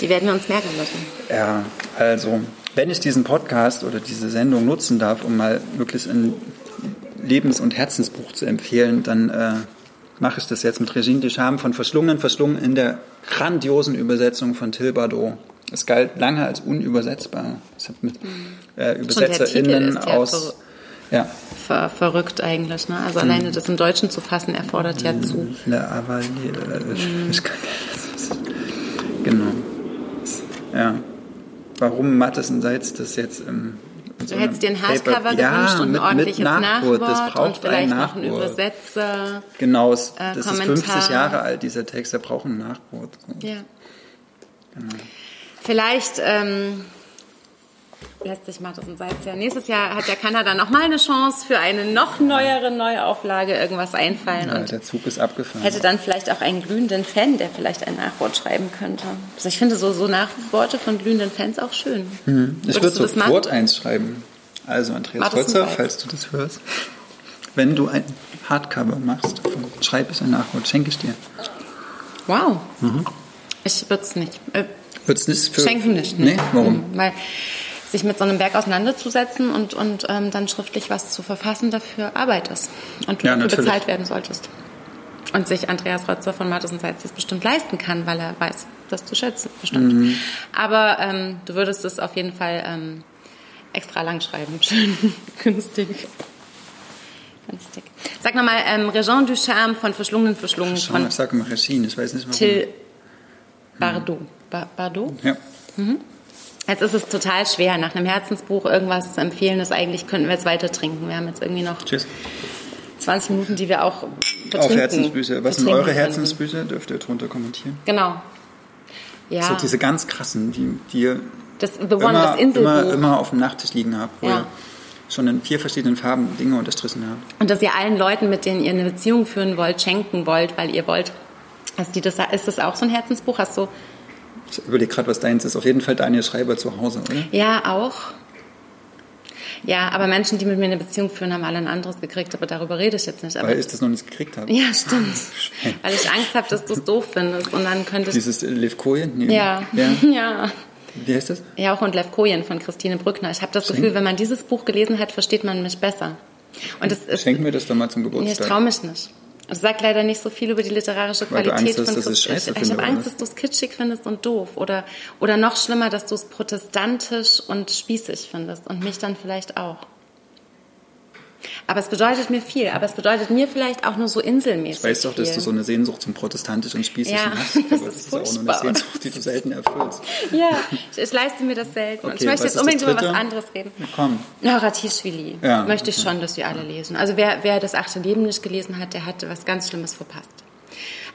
Die werden wir uns merken müssen. Ja, also, wenn ich diesen Podcast oder diese Sendung nutzen darf, um mal möglichst ein Lebens- und Herzensbuch zu empfehlen, dann äh, mache ich das jetzt mit Regine Deschamps von Verschlungen, Verschlungen in der grandiosen Übersetzung von Till Bardot. Es galt lange als unübersetzbar. Ich habe mit äh, der Titel ÜbersetzerInnen aus. Verrückt. Ja, Ver verrückt eigentlich, ne? Mhm. Also alleine das im Deutschen zu fassen erfordert ja zu. Le Avalier. äh, Ich kann das. Genau. Ja. Warum Mattes und Salz das jetzt im. so Du hättest dir ein Hardcover ja, gewünscht und ein mit, ordentliches mit Nachwort. Nachwort Das braucht und vielleicht ein noch ein Nachwort. Übersetzer. Genau, es, äh, das ist Kommentar. 50 Jahre alt, dieser Text, der braucht ein Nachwort. Ja. Vielleicht ähm, lässt sich Mattes und Salz ja. Nächstes Jahr hat der Kanada noch mal eine Chance für eine noch neuere Neuauflage irgendwas einfallen Ja, und der Zug ist abgefahren. hätte dann vielleicht auch einen glühenden Fan, der vielleicht ein Nachwort schreiben könnte. Also ich finde so, so Nachworte von glühenden Fans auch schön. ich würde das sofort eins schreiben. Also, Andreas Holzer, falls du das hörst, wenn du ein Hardcover machst, schreib es ein Nachwort, schenke ich dir. Wow. Mhm. Ich würde es nicht. Äh, Wird's nicht für. Schenken nicht. Nee, warum? Mhm, Weil sich mit so einem Werk auseinanderzusetzen und, und ähm, dann schriftlich was zu verfassen, dafür Arbeit ist. Und du Ja, dafür bezahlt werden solltest. Und sich Andreas Rotzer von Mattes und Salz das bestimmt leisten kann, weil er weiß, das zu schätzen, bestimmt. Mhm. Aber ähm, du würdest es auf jeden Fall ähm, extra lang schreiben. Schön günstig. Sag nochmal, ähm, Regent Ducharme von Verschlungen, Verschlungen Schau, von ich sage immer Regine, ich weiß nicht warum. Till Bardot. Ba Bardot? Ja. Jetzt ist es total schwer, nach einem Herzensbuch irgendwas zu empfehlen, das eigentlich könnten wir jetzt weiter trinken. Wir haben jetzt irgendwie noch Tschüss. 20 Minuten, die wir auch betrinken. Auf Herzensbücher. Was sind eure. Herzensbücher? Dürft ihr drunter kommentieren. Genau. Ja, So diese ganz krassen, die, die ihr das The One, immer, das Inselbuch. immer, immer auf dem Nachttisch liegen habt, wo Ja. ihr schon in vier verschiedenen Farben Dinge unterstrichen habt. Und dass ihr allen Leuten, mit denen ihr eine Beziehung führen wollt, schenken wollt, weil ihr wollt. Hast die das, ist das auch so ein Herzensbuch? Hast du? Ich überlege gerade, was deins ist. Auf jeden Fall Daniel Schreiber zu Hause, oder? Ja, auch. Ja, aber Menschen, die mit mir eine Beziehung führen, haben alle ein anderes gekriegt, aber darüber rede ich jetzt nicht. Aber Weil ich das noch nicht gekriegt habe. ja, stimmt. Weil ich Angst habe, dass du es doof findest und dann könnte ich. Dieses Levkojen? Nee. Ja. ja. ja. Wie heißt das? Ja, auch und Levkojen von Christine Brückner. Ich habe das Gefühl, wenn man dieses Buch gelesen hat, versteht man mich besser. Und es ist, Schenk mir das doch mal zum nee, ich Geburtstag. traue mich nicht. Es sagt leider nicht so viel über die literarische Qualität hast, von ich Christ- Ich, ich habe Angst, dass du es kitschig findest und doof. Oder, oder noch schlimmer, dass du es protestantisch und spießig findest. Und mich dann vielleicht auch. Aber es bedeutet mir viel. Aber es bedeutet mir vielleicht auch nur so inselmäßig Ich weiß doch, dass viel. du so eine Sehnsucht zum Protestantischen Spießigen Ja, hast. das Aber ist das ist auch nur eine. Sehnsucht, die du selten erfüllst. Ja, ich, ich leiste mir das selten. und Okay, ich möchte jetzt unbedingt das über was anderes reden. Komm. Naratischvili. Ja, Möchte ich schon, dass wir alle lesen. Also wer, wer das achte Leben nicht gelesen hat, der hatte was ganz Schlimmes verpasst.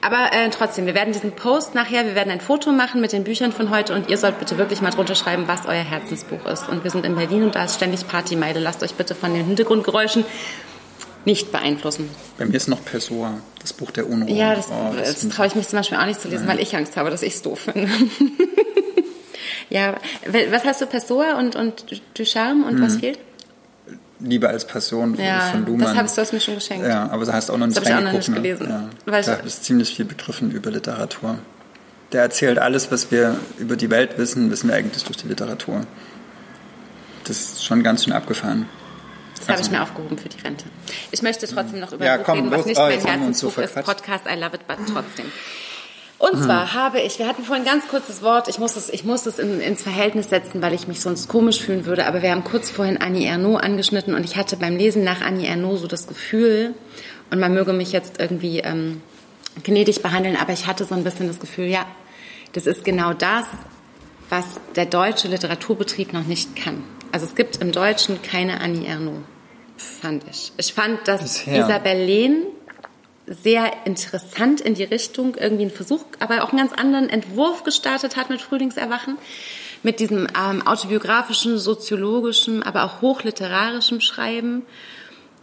Aber äh, trotzdem, wir werden diesen Post nachher, wir werden ein Foto machen mit den Büchern von heute und ihr sollt bitte wirklich mal drunter schreiben, was euer Herzensbuch ist. Und wir sind in Berlin und da ist ständig Partymeide. Lasst euch bitte von den Hintergrundgeräuschen nicht beeinflussen. Bei mir ist noch Pessoa, das Buch der Unruhe. Ja, das, Oh, das, ich- traue ich mich zum Beispiel auch nicht zu lesen, weil ich Angst habe, dass ich es doof finde. ja, was hast du, Pessoa und, und Ducharme und Mhm. was fehlt? Liebe als Passion Ja, von Luhmann. das hast du hast mir schon geschenkt. Ja, aber da hast auch noch nicht Das ich auch noch nicht ne? gelesen. Ja. Weil ich- da habe ich ziemlich viel begriffen über Literatur. Der erzählt alles, was wir über die Welt wissen, wissen wir eigentlich durch die Literatur. Das ist schon ganz schön abgefahren. Das habe ich Also- mir aufgehoben für die Rente. Ich möchte trotzdem noch über Ja, Buch komm, reden, was los. nicht Ah, mein uns so Herzensbuch ist. Podcast I Love It, but trotzdem. Und zwar habe ich, wir hatten vorhin ein ganz kurzes Wort, ich muss es, ich muss es in, ins Verhältnis setzen, weil ich mich sonst komisch fühlen würde, aber wir haben kurz vorhin Annie Ernaux angeschnitten und ich hatte beim Lesen nach Annie Ernaux so das Gefühl, und man möge mich jetzt irgendwie ähm, gnädig behandeln, aber ich hatte so ein bisschen das Gefühl, ja, das ist genau das, was der deutsche Literaturbetrieb noch nicht kann. Also es gibt im Deutschen keine Annie Ernaux, fand ich. Ich fand, dass Bisher. Isabel Lehn sehr interessant in die Richtung irgendwie einen Versuch, aber auch einen ganz anderen Entwurf gestartet hat mit Frühlingserwachen. mit diesem ähm, autobiografischen, soziologischen, aber auch hochliterarischen Schreiben.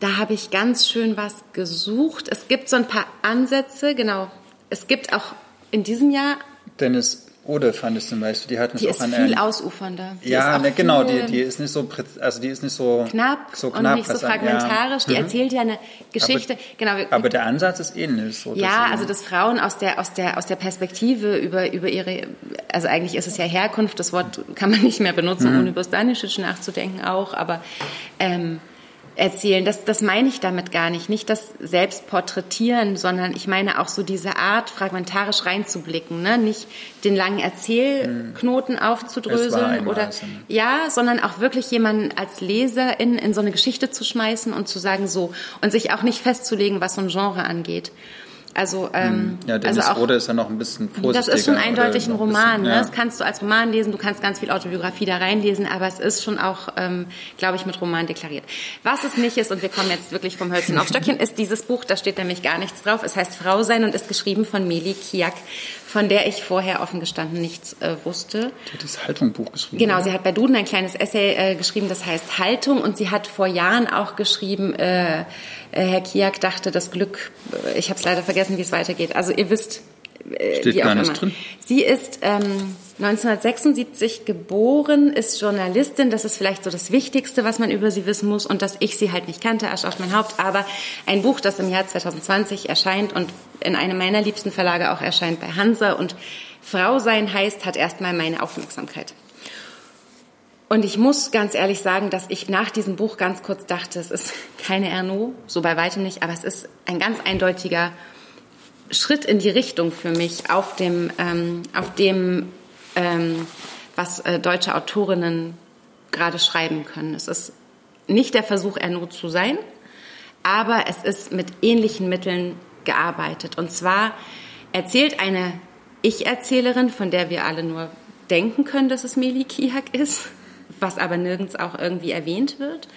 Da habe ich ganz schön was gesucht. Es gibt so ein paar Ansätze, genau. Es gibt auch in diesem Jahr. Dennis Ode fand ich zum Beispiel, die hat mich die auch an viel ausufernder. Die ja, ne, genau, die, die ist nicht so, also die ist nicht so knapp, so knapp und nicht so fragmentarisch. Ja. Die mhm. erzählt ja eine Geschichte. Aber, genau. Aber der Ansatz ist ähnlich. So, ja, also dass Frauen aus der aus der aus der Perspektive über über ihre, also eigentlich ist es ja Herkunft. Das Wort kann man nicht mehr benutzen, mhm. ohne über Stanisic nachzudenken auch. Aber ähm, erzählen. Das, das meine ich damit gar nicht. Nicht das Selbstporträtieren, sondern ich meine auch so diese Art, fragmentarisch reinzublicken. Ne? Nicht den langen Erzählknoten hm. aufzudröseln oder ne? ja, sondern auch wirklich jemanden als Leser in, in so eine Geschichte zu schmeißen und zu sagen so und sich auch nicht festzulegen, was so ein Genre angeht. Also, ähm, hm. ja, Dennis also auch, Rode ist ja noch ein bisschen vorsichtiger. Das ist schon eindeutig ein Roman. Bisschen, ja. ne? Das kannst du als Roman lesen, du kannst ganz viel Autobiografie da reinlesen, aber es ist schon auch, ähm, glaube ich, mit Roman deklariert. Was es nicht ist, und wir kommen jetzt wirklich vom Hölzchen auf Stöckchen, ist dieses Buch, da steht nämlich gar nichts drauf. Es heißt Frau sein und ist geschrieben von Meli Kiak von der ich vorher offen gestanden nichts äh, wusste. Die hat das Haltung-Buch geschrieben. Genau, oder? sie hat bei Duden ein kleines Essay äh, geschrieben, das heißt Haltung und sie hat vor Jahren auch geschrieben, äh Herr Kiak dachte, das Glück, äh, ich habe es leider vergessen, wie es weitergeht. Also ihr wisst, äh, Steht gar nicht drin. Sie ist ähm, 1976 geboren, ist Journalistin. Das ist vielleicht so das Wichtigste, was man über sie wissen muss und dass ich sie halt nicht kannte, Asch auf mein Haupt. Aber ein Buch, das im Jahr 2020 erscheint und in einem meiner liebsten Verlage auch erscheint bei Hansa und Frau sein heißt, hat erstmal meine Aufmerksamkeit. Und ich muss ganz ehrlich sagen, dass ich nach diesem Buch ganz kurz dachte, es ist keine Erno, so bei weitem nicht, aber es ist ein ganz eindeutiger Schritt in die Richtung für mich auf dem, ähm, auf dem ähm, was äh, deutsche Autorinnen gerade schreiben können. Es ist nicht der Versuch, Erno zu sein, aber es ist mit ähnlichen Mitteln gearbeitet. Und zwar erzählt eine Ich-Erzählerin, von der wir alle nur denken können, dass es Meli Kiak ist, was aber nirgends auch irgendwie erwähnt wird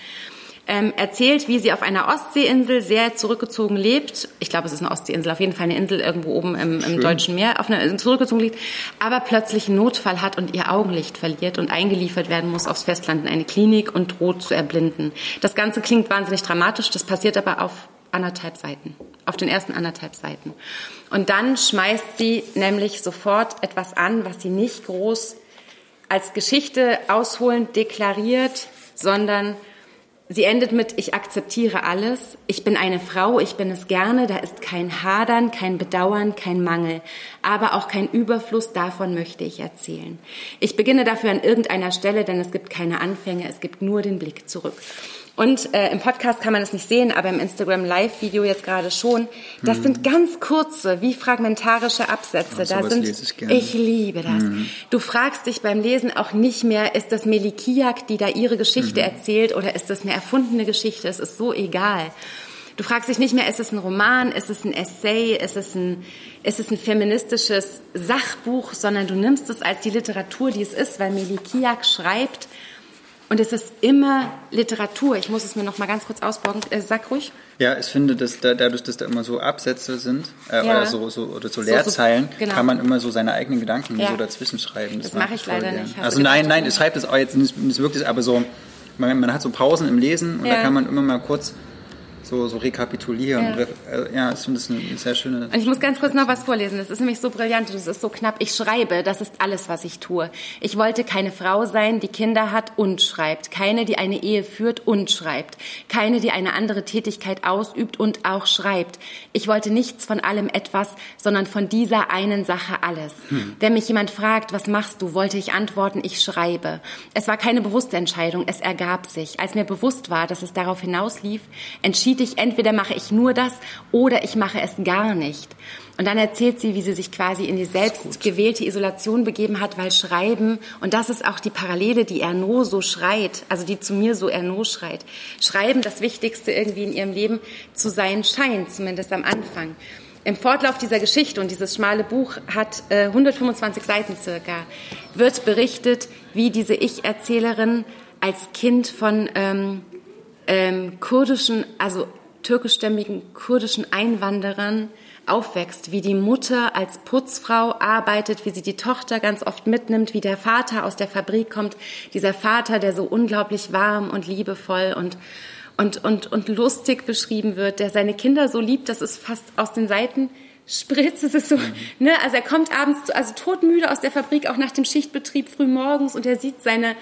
ähm, erzählt, wie sie auf einer Ostseeinsel sehr zurückgezogen lebt. Ich glaube, es ist eine Ostseeinsel, auf jeden Fall eine Insel irgendwo oben im, im deutschen Meer, auf einer Insel zurückgezogen liegt, aber plötzlich einen Notfall hat und ihr Augenlicht verliert und eingeliefert werden muss aufs Festland in eine Klinik und droht zu erblinden. Das Ganze klingt wahnsinnig dramatisch, das passiert aber auf anderthalb Seiten, auf den ersten anderthalb Seiten. Und dann schmeißt sie nämlich sofort etwas an, was sie nicht groß als Geschichte ausholend deklariert, sondern Sie endet mit, ich akzeptiere alles, ich bin eine Frau, ich bin es gerne, da ist kein Hadern, kein Bedauern, kein Mangel, aber auch kein Überfluss, davon möchte ich erzählen. Ich beginne dafür an irgendeiner Stelle, denn es gibt keine Anfänge, es gibt nur den Blick zurück. Und äh, im Podcast kann man es nicht sehen, aber im Instagram Live-Video jetzt gerade schon. Das mhm. sind ganz kurze, wie fragmentarische Absätze. Oh, da sind, ich, ich, liebe das. Mhm. Du fragst dich beim Lesen auch nicht mehr, ist das Melikiak, die da ihre Geschichte mhm. erzählt, oder ist das eine erfundene Geschichte? Es ist so egal. Du fragst dich nicht mehr, ist es ein Roman, ist es ein Essay, ist es ein, ist es ein feministisches Sachbuch, sondern du nimmst es als die Literatur, die es ist, weil Melikiak schreibt und es ist immer Literatur. Ich muss es mir noch mal ganz kurz ausborgen. Äh, sag ruhig. Ja, ich finde, dass da, dadurch, dass da immer so Absätze sind äh, ja. oder, so, so, oder so Leerzeilen, so, genau. kann man immer so seine eigenen Gedanken ja. so dazwischen schreiben. Das, das mache ich leider gern. nicht. Hast also nein, nein, ich schreibe das auch jetzt nicht, nicht wirklich, aber so, man, man, hat so Pausen im Lesen und ja. da kann man immer mal kurz so, so rekapitulieren. Ja, äh, ja ich finde das eine sehr schöne. Und ich muss ganz kurz noch was vorlesen. Das ist nämlich so brillant und das ist so knapp. Ich schreibe, das ist alles, was ich tue. Ich wollte keine Frau sein, die Kinder hat und schreibt. Keine, die eine Ehe führt und schreibt. Keine, die eine andere Tätigkeit ausübt und auch schreibt. Ich wollte nichts von allem etwas, sondern von dieser einen Sache alles. Hm. Wenn mich jemand fragt, was machst du, wollte ich antworten, ich schreibe. Es war keine bewusste Entscheidung, es ergab sich. Als mir bewusst war, dass es darauf hinauslief, entschied ich, entweder mache ich nur das oder ich mache es gar nicht. Und dann erzählt sie, wie sie sich quasi in die selbstgewählte Isolation begeben hat, weil Schreiben, und das ist auch die Parallele, die Erno so schreit, also die zu mir so Erno schreit, Schreiben das Wichtigste irgendwie in ihrem Leben zu sein scheint, zumindest am Anfang. Im Fortlauf dieser Geschichte, und dieses schmale Buch hat äh, 125 Seiten circa, wird berichtet, wie diese Ich-Erzählerin als Kind von ähm, ähm, kurdischen, also türkischstämmigen kurdischen Einwanderern aufwächst, wie die Mutter als Putzfrau arbeitet, wie sie die Tochter ganz oft mitnimmt, wie der Vater aus der Fabrik kommt, dieser Vater, der so unglaublich warm und liebevoll und und, und, und lustig beschrieben wird, der seine Kinder so liebt, dass es fast aus den Seiten spritzt. Es ist so, mhm. ne, also er kommt abends, also todmüde aus der Fabrik, auch nach dem Schichtbetrieb früh morgens und er sieht seine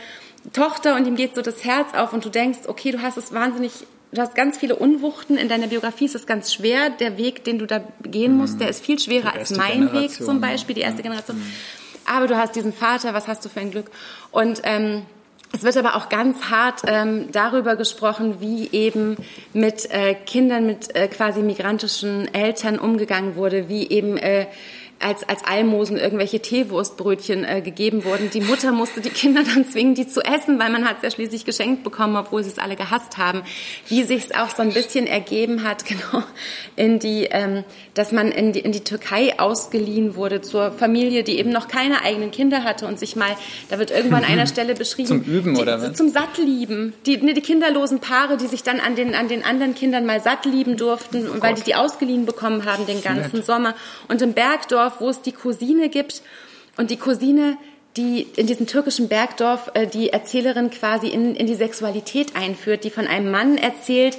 Tochter und ihm geht so das Herz auf und du denkst, okay, du hast es wahnsinnig du hast ganz viele Unwuchten in deiner Biografie. Es ist ganz schwer. Der Weg, den du da gehen musst, der ist viel schwerer als mein Generation, Weg zum Beispiel, die erste Generation. Mhm. Aber du hast diesen Vater, was hast du für ein Glück? Und ähm, es wird aber auch ganz hart ähm, darüber gesprochen, wie eben mit äh, Kindern mit äh, quasi migrantischen Eltern umgegangen wurde, wie eben äh, als, als Almosen irgendwelche Teewurstbrötchen äh, gegeben wurden. Die Mutter musste die Kinder dann zwingen, die zu essen, weil man hat es ja schließlich geschenkt bekommen, obwohl sie es alle gehasst haben. Wie sich es auch so ein bisschen ergeben hat, genau, in die, ähm, dass man in die, in die Türkei ausgeliehen wurde zur Familie, die eben noch keine eigenen Kinder hatte und sich mal, da wird irgendwann an einer Stelle beschrieben. Zum Üben die, oder was? Zum Sattlieben. Die, ne, die kinderlosen Paare, die sich dann an den, an den anderen Kindern mal satt lieben durften, oh weil die die ausgeliehen bekommen haben den ganzen Sommer. Und im Bergdorf Bergdorf, wo es die Cousine gibt. Und die Cousine, die in diesem türkischen Bergdorf äh, die Erzählerin quasi in, in die Sexualität einführt, die von einem Mann erzählt,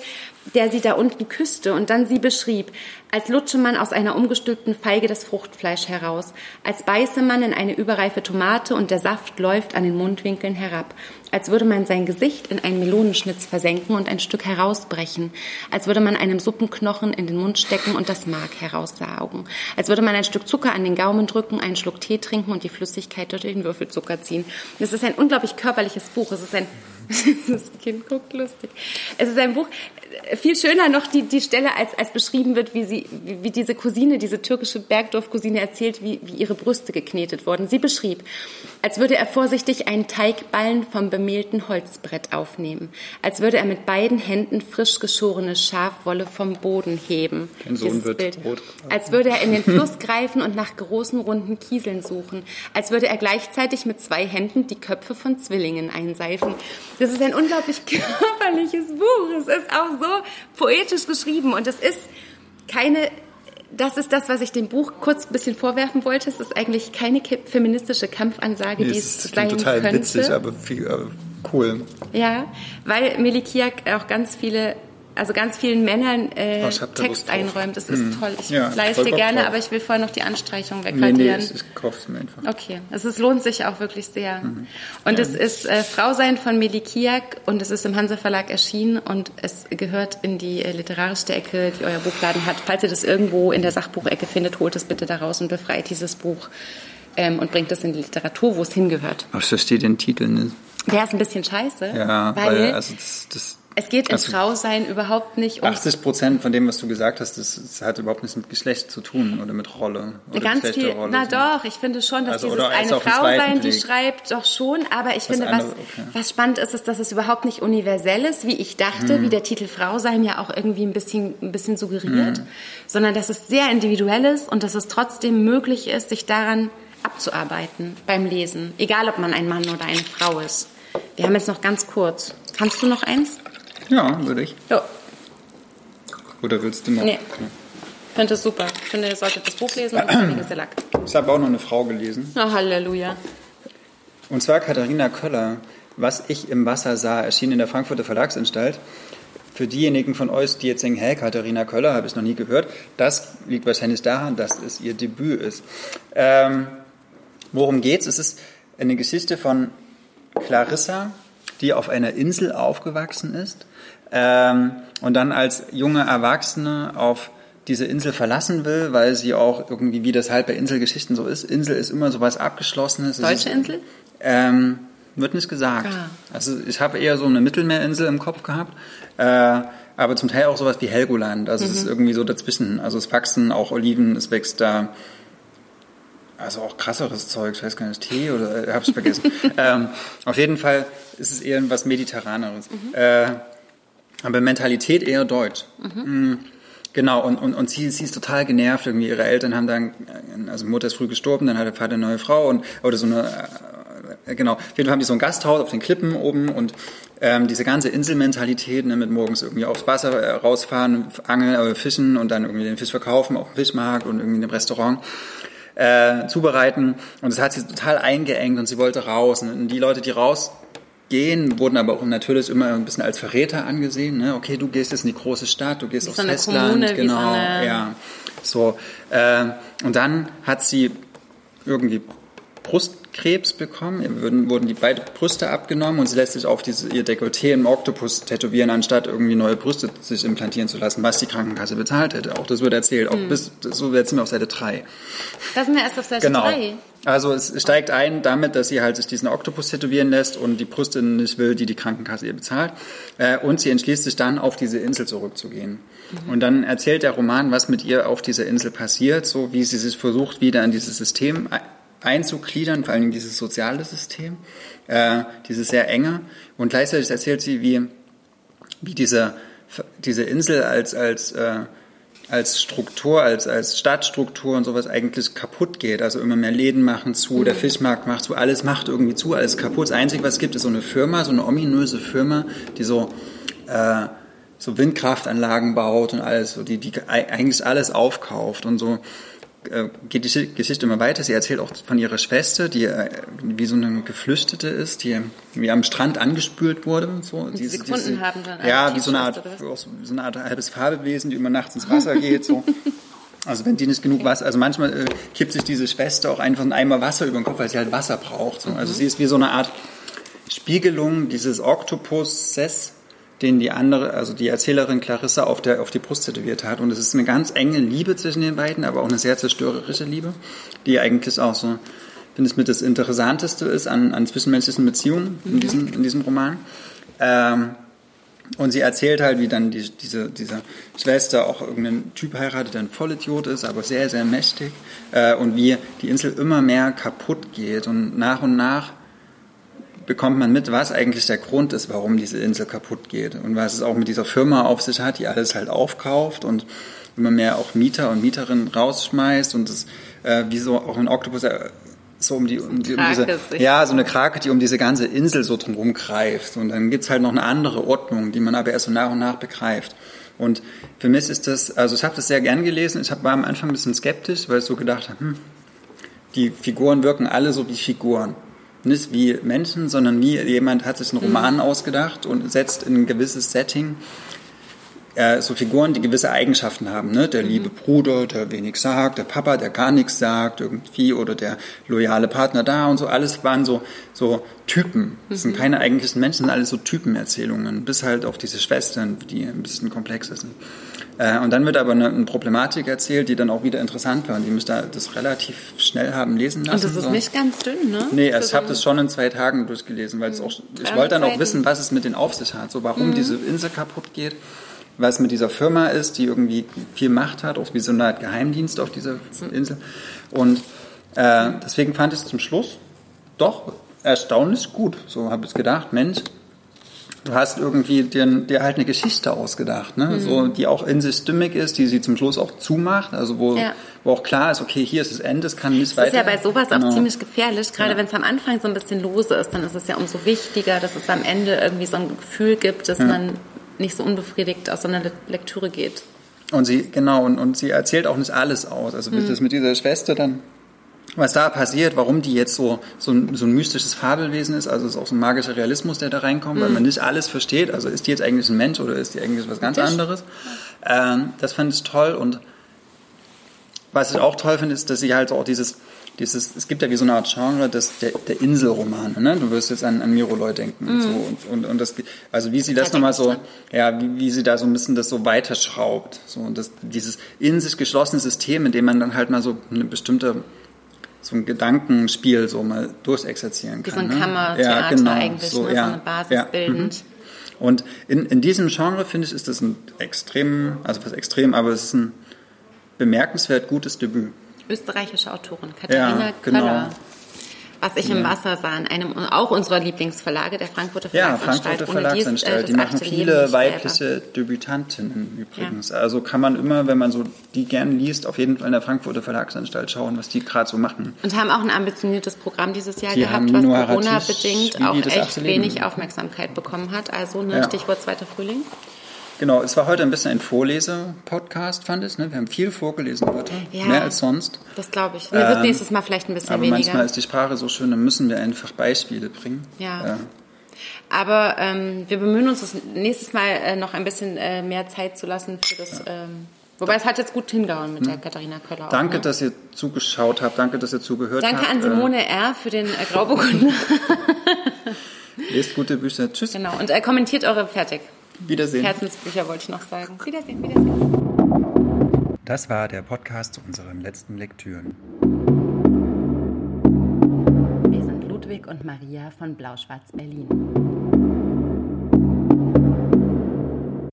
der sie da unten küsste und dann sie beschrieb, als lutsche man aus einer umgestülpten Feige das Fruchtfleisch heraus, als beiße man in eine überreife Tomate und der Saft läuft an den Mundwinkeln herab, als würde man sein Gesicht in einen Melonenschnitz versenken und ein Stück herausbrechen, als würde man einem Suppenknochen in den Mund stecken und das Mark heraussaugen, als würde man ein Stück Zucker an den Gaumen drücken, einen Schluck Tee trinken und die Flüssigkeit durch den Würfelzucker ziehen. Das ist ein unglaublich körperliches Buch. Es ist ein das Kind guckt lustig. Es ist ein Buch, viel schöner noch die, die Stelle, als, als beschrieben wird, wie, sie, wie, wie diese Cousine, diese türkische Bergdorf-Cousine erzählt, wie, wie ihre Brüste geknetet wurden. Sie beschrieb, als würde er vorsichtig einen Teigballen vom bemehlten Holzbrett aufnehmen, als würde er mit beiden Händen frisch geschorene Schafwolle vom Boden heben. Dein Sohn wird Bild. rot. Als würde er in den Fluss greifen und nach großen runden Kieseln suchen, als würde er gleichzeitig mit zwei Händen die Köpfe von Zwillingen einseifen. Das ist ein unglaublich körperliches Buch. Es ist auch so poetisch geschrieben und es ist keine das ist das, was ich dem Buch kurz ein bisschen vorwerfen wollte. Es ist eigentlich keine feministische Kampfansage, nee, die es sein total könnte. witzig, aber viel, äh, cool. Ja, weil Melikiak auch ganz viele also ganz vielen Männern äh, oh, Text einräumt. Das ist hm. toll. Ich ja, leiste gerne, drauf. aber ich will vorher noch die Anstreichung wegradieren. Nee, nee, ich kauf's mir einfach. Okay, also es lohnt sich auch wirklich sehr. Mhm. Und ja. es ist äh, Frausein von Melikiak und es ist im Hansa Verlag erschienen und es gehört in die äh, literarische Ecke, die euer Buchladen hat. Falls ihr das irgendwo in der Sachbuchecke findet, holt es bitte daraus und befreit dieses Buch ähm, und bringt es in die Literatur, wo es hingehört. Was versteht den Titel nicht? Der ist ein bisschen scheiße. Ja, weil, weil also das, das es geht im also, Frausein überhaupt nicht um. 80 Prozent von dem, was du gesagt hast, das, das, hat überhaupt nichts mit Geschlecht zu tun oder mit Rolle. Oder Ganz viel. Rolle na doch, ich finde schon, dass also, dieses eine Frau sein, die schreibt, doch schon. Aber ich das finde, andere, was, okay. was spannend ist, ist, dass es überhaupt nicht universell ist, wie ich dachte, hm. wie der Titel Frau sein ja auch irgendwie ein bisschen, ein bisschen suggeriert, hm. sondern dass es sehr individuell ist und dass es trotzdem möglich ist, sich daran abzuarbeiten beim Lesen. Egal, ob man ein Mann oder eine Frau ist. Wir haben jetzt noch ganz kurz. Kannst du noch eins? Ja, würde ich. Ja. Oder willst du noch? Nee. Ich finde es super. Ich finde, ihr solltet das Buch lesen und einiges der Lack. Ich habe auch noch eine Frau gelesen. Oh, Halleluja. Und zwar Katharina Köller. Was ich im Wasser sah, erschien in der Frankfurter Verlagsanstalt. Für diejenigen von euch, die jetzt denken, hey, Katharina Köller, habe ich noch nie gehört, das liegt wahrscheinlich daran, dass es ihr Debüt ist. Ähm, worum geht's? Es ist eine Geschichte von Clarissa, die auf einer Insel aufgewachsen ist ähm, und dann als junge Erwachsene auf diese Insel verlassen will, weil sie auch irgendwie, wie das halt bei Inselgeschichten so ist, Insel ist immer so was Abgeschlossenes. Deutsche ist, Insel? Ähm, wird nicht gesagt. Ah. Also ich habe eher so eine Mittelmeerinsel im Kopf gehabt, äh, aber zum Teil auch sowas wie Helgoland. Also mhm. es ist mhm. irgendwie so dazwischen. Also es wachsen auch Oliven, es wächst da also auch krasseres Zeug, ich weiß gar nicht, Tee oder äh, hab's vergessen. ähm, auf jeden Fall ist es eher was Mediterraneres. Mhm. Äh, aber Mentalität eher deutsch. Mhm. Mhm. Genau, und, und, und sie, sie ist total genervt. Irgendwie ihre Eltern haben dann, also Mutter ist früh gestorben, dann hat der Vater eine neue Frau und oder so eine äh, genau. Auf jeden Fall haben die so ein Gasthaus auf den Klippen oben und ähm, diese ganze Inselmentalität, ne, mit morgens irgendwie aufs Wasser äh, rausfahren, angeln, äh, fischen und dann irgendwie den Fisch verkaufen auf dem Fischmarkt und irgendwie in einem Restaurant äh, zubereiten. Und das hat sie total eingeengt und sie wollte raus. Und die Leute, die rausgehen, wurden aber auch natürlich immer ein bisschen als Verräter angesehen. Ne? Okay, du gehst jetzt in die große Stadt, du gehst aufs so eine Festland, Kommune, wie genau, ja. So. Äh, und dann hat sie irgendwie Brustkrebs bekommen. Ihr wurden, wurden die beiden Brüste abgenommen und sie lässt sich auf diese, ihr Dekolleté im Oktopus tätowieren, anstatt irgendwie neue Brüste sich implantieren zu lassen, was die Krankenkasse bezahlt hätte. Auch das wird erzählt. Auch bis, so jetzt sind wir auf Seite 3. Da sind wir erst auf Seite Genau. 3. Also es steigt ein damit, dass sie halt sich diesen Oktopus tätowieren lässt und die Brüste nicht will, die die Krankenkasse ihr bezahlt. Äh, Und sie entschließt sich dann, auf diese Insel zurückzugehen. Und dann erzählt der Roman, was mit ihr auf dieser Insel passiert, so wie sie sich versucht, wieder in dieses System einzugliedern, vor allem dieses soziale System, äh, dieses sehr enge. Und gleichzeitig erzählt sie, wie, wie diese, diese Insel als, als, äh, als Struktur, als, als Stadtstruktur und sowas eigentlich kaputt geht. Also immer mehr Läden machen zu, der Fischmarkt macht zu, alles macht irgendwie zu, alles kaputt. Das Einzige, was es gibt, ist so eine Firma, so eine ominöse Firma, die so, äh, so Windkraftanlagen baut und alles, so die, die eigentlich alles aufkauft und so geht die Geschi- Geschichte immer weiter. Sie erzählt auch von ihrer Schwester, die äh, wie so eine Geflüchtete ist, die wie am Strand angespült wurde. Und so. die sie gefunden haben dann, Ja, wie so eine Art, so, eine Art halbes Fabelwesen, die immer nachts ins Wasser geht. So. Also wenn die nicht genug Wasser, also manchmal äh, kippt sich diese Schwester auch einfach einen Eimer Wasser über den Kopf, weil sie halt Wasser braucht. So. Also sie ist wie so eine Art Spiegelung dieses Oktopusses, den die andere, also die Erzählerin Clarissa auf, der, auf die Brust tätowiert hat. Und es ist eine ganz enge Liebe zwischen den beiden, aber auch eine sehr zerstörerische Liebe, die eigentlich auch so, finde ich, mit das Interessanteste ist an, an zwischenmenschlichen Beziehungen in diesem, in diesem Roman. Ähm, und sie erzählt halt, wie dann die, diese, diese Schwester auch irgendeinen Typ heiratet, der ein Vollidiot ist, aber sehr, sehr mächtig. Äh, und wie die Insel immer mehr kaputt geht. Und nach und nach bekommt man mit, was eigentlich der Grund ist, warum diese Insel kaputt geht. Und was es auch mit dieser Firma auf sich hat, die alles halt aufkauft und immer mehr auch Mieter und Mieterinnen rausschmeißt. Und das, äh, wie so auch in Octopus, äh, so um die, um, die, um diese, ja, so eine Krake, die um diese ganze Insel so drumherum greift. Und dann gibt's halt noch eine andere Ordnung, die man aber erst so nach und nach begreift. Und für mich ist das, also ich habe das sehr gern gelesen. Ich hab, war am Anfang ein bisschen skeptisch, weil ich so gedacht habe, hm, die Figuren wirken alle so wie Figuren. Nicht wie Menschen, sondern wie jemand hat sich einen Roman ausgedacht und setzt in ein gewisses Setting äh, so Figuren, die gewisse Eigenschaften haben. Ne? Der liebe Bruder, der wenig sagt, der Papa, der gar nichts sagt irgendwie oder der loyale Partner da und so. Alles waren so, so Typen. Das sind keine eigentlichen Menschen, sind alles so Typenerzählungen. Bis halt auf diese Schwestern, die ein bisschen komplexer sind. Äh, und dann wird aber eine, eine Problematik erzählt, die dann auch wieder interessant war und die mich da das relativ schnell haben lesen lassen. Und das ist so. nicht ganz dünn, ne? Nee, also ich habe das schon in zwei Tagen durchgelesen, weil es auch, ich 300 wollte dann auch wissen, was es mit den auf sich hat, so warum diese Insel kaputt geht, was mit dieser Firma ist, die irgendwie viel Macht hat, auch wie so eine Art Geheimdienst auf dieser Insel. Und äh, deswegen fand ich es zum Schluss doch erstaunlich gut. So habe ich gedacht, Mensch, du hast irgendwie dir, dir halt eine Geschichte ausgedacht, ne? so, die auch in sich stimmig ist, die sie zum Schluss auch zumacht, also wo, Ja. wo auch klar ist, okay, hier ist das Ende, es kann nicht Das ist weiter. ja bei sowas auch Genau. ziemlich gefährlich, gerade wenn es am Anfang so ein bisschen lose ist, dann ist es ja umso wichtiger, dass es am Ende irgendwie so ein Gefühl gibt, dass man nicht so unbefriedigt aus so einer Le- Lektüre geht. Und sie, genau, und, und sie erzählt auch nicht alles aus. Also Mhm. das mit dieser Schwester dann, was da passiert, warum die jetzt so, so, ein, so ein mystisches Fabelwesen ist, also es ist auch so ein magischer Realismus, der da reinkommt, weil Mhm. man nicht alles versteht. Also ist die jetzt eigentlich ein Mensch oder ist die eigentlich was ganz anderes? Ähm, das fand ich toll und was ich auch toll finde, ist, dass sie halt so auch dieses, dieses, es gibt ja wie so eine Art Genre des, der, der Inselromane, ne? Du wirst jetzt an, an Miroloy denken und so und, und, und das, also wie sie das nochmal so, ja, wie, wie sie da so ein bisschen das so weiterschraubt, so und das, dieses in sich geschlossene System, in dem man dann halt mal so eine bestimmte so ein Gedankenspiel so mal durchexerzieren Wie kann. so ein ne? Kammertheater ja, genau, eigentlich, so, ne? so ja, eine Basis ja, bildend. mhm. Und in, in diesem Genre, finde ich, ist das ein extrem, also was extrem, aber es ist ein bemerkenswert gutes Debüt. Österreichische Autorin, Katharina Ja, genau. Köller. Was ich im Wasser sah, in einem auch unserer Lieblingsverlage, der Frankfurter Ja, Verlagsanstalt. Frankfurter Ohne die äh, Verlagsanstalt. Die machen viele weibliche Debütantinnen übrigens. Also kann man immer, wenn man so die gern liest, auf jeden Fall in der Frankfurter Verlagsanstalt schauen, was die gerade so machen. Und haben auch ein ambitioniertes Programm dieses Jahr Die gehabt, was Corona-bedingt auch echt wenig Aufmerksamkeit bekommen hat. Also ne, Ja. Stichwort zweiter Frühling. Genau, es war heute ein bisschen ein Vorlese-Podcast, fand ich. Ne? Wir haben viel vorgelesen heute, Ja. mehr als sonst. Das glaube ich. Mir wird Ähm, nächstes Mal vielleicht ein bisschen Aber weniger. manchmal ist die Sprache so schön, dann müssen wir einfach Beispiele bringen. Ja. Äh, Aber ähm, wir bemühen uns, das nächstes Mal äh, noch ein bisschen äh, mehr Zeit zu lassen für das. Ähm, wobei es hat jetzt gut hingehauen mit der Katharina Köller. auch, Hm. danke, ne? dass ihr zugeschaut habt, danke, dass ihr zugehört Danke habt. an Simone R. für den äh, Grauburgunder. Äh, lest gute Bücher. Tschüss. genau. Und äh, kommentiert eure fertig. Wiedersehen. Herzensbücher wollte ich noch sagen. Wiedersehen, Wiedersehen. Das war der Podcast zu unseren letzten Lektüren. Wir sind Ludwig und Maria von Blau-Schwarz Berlin.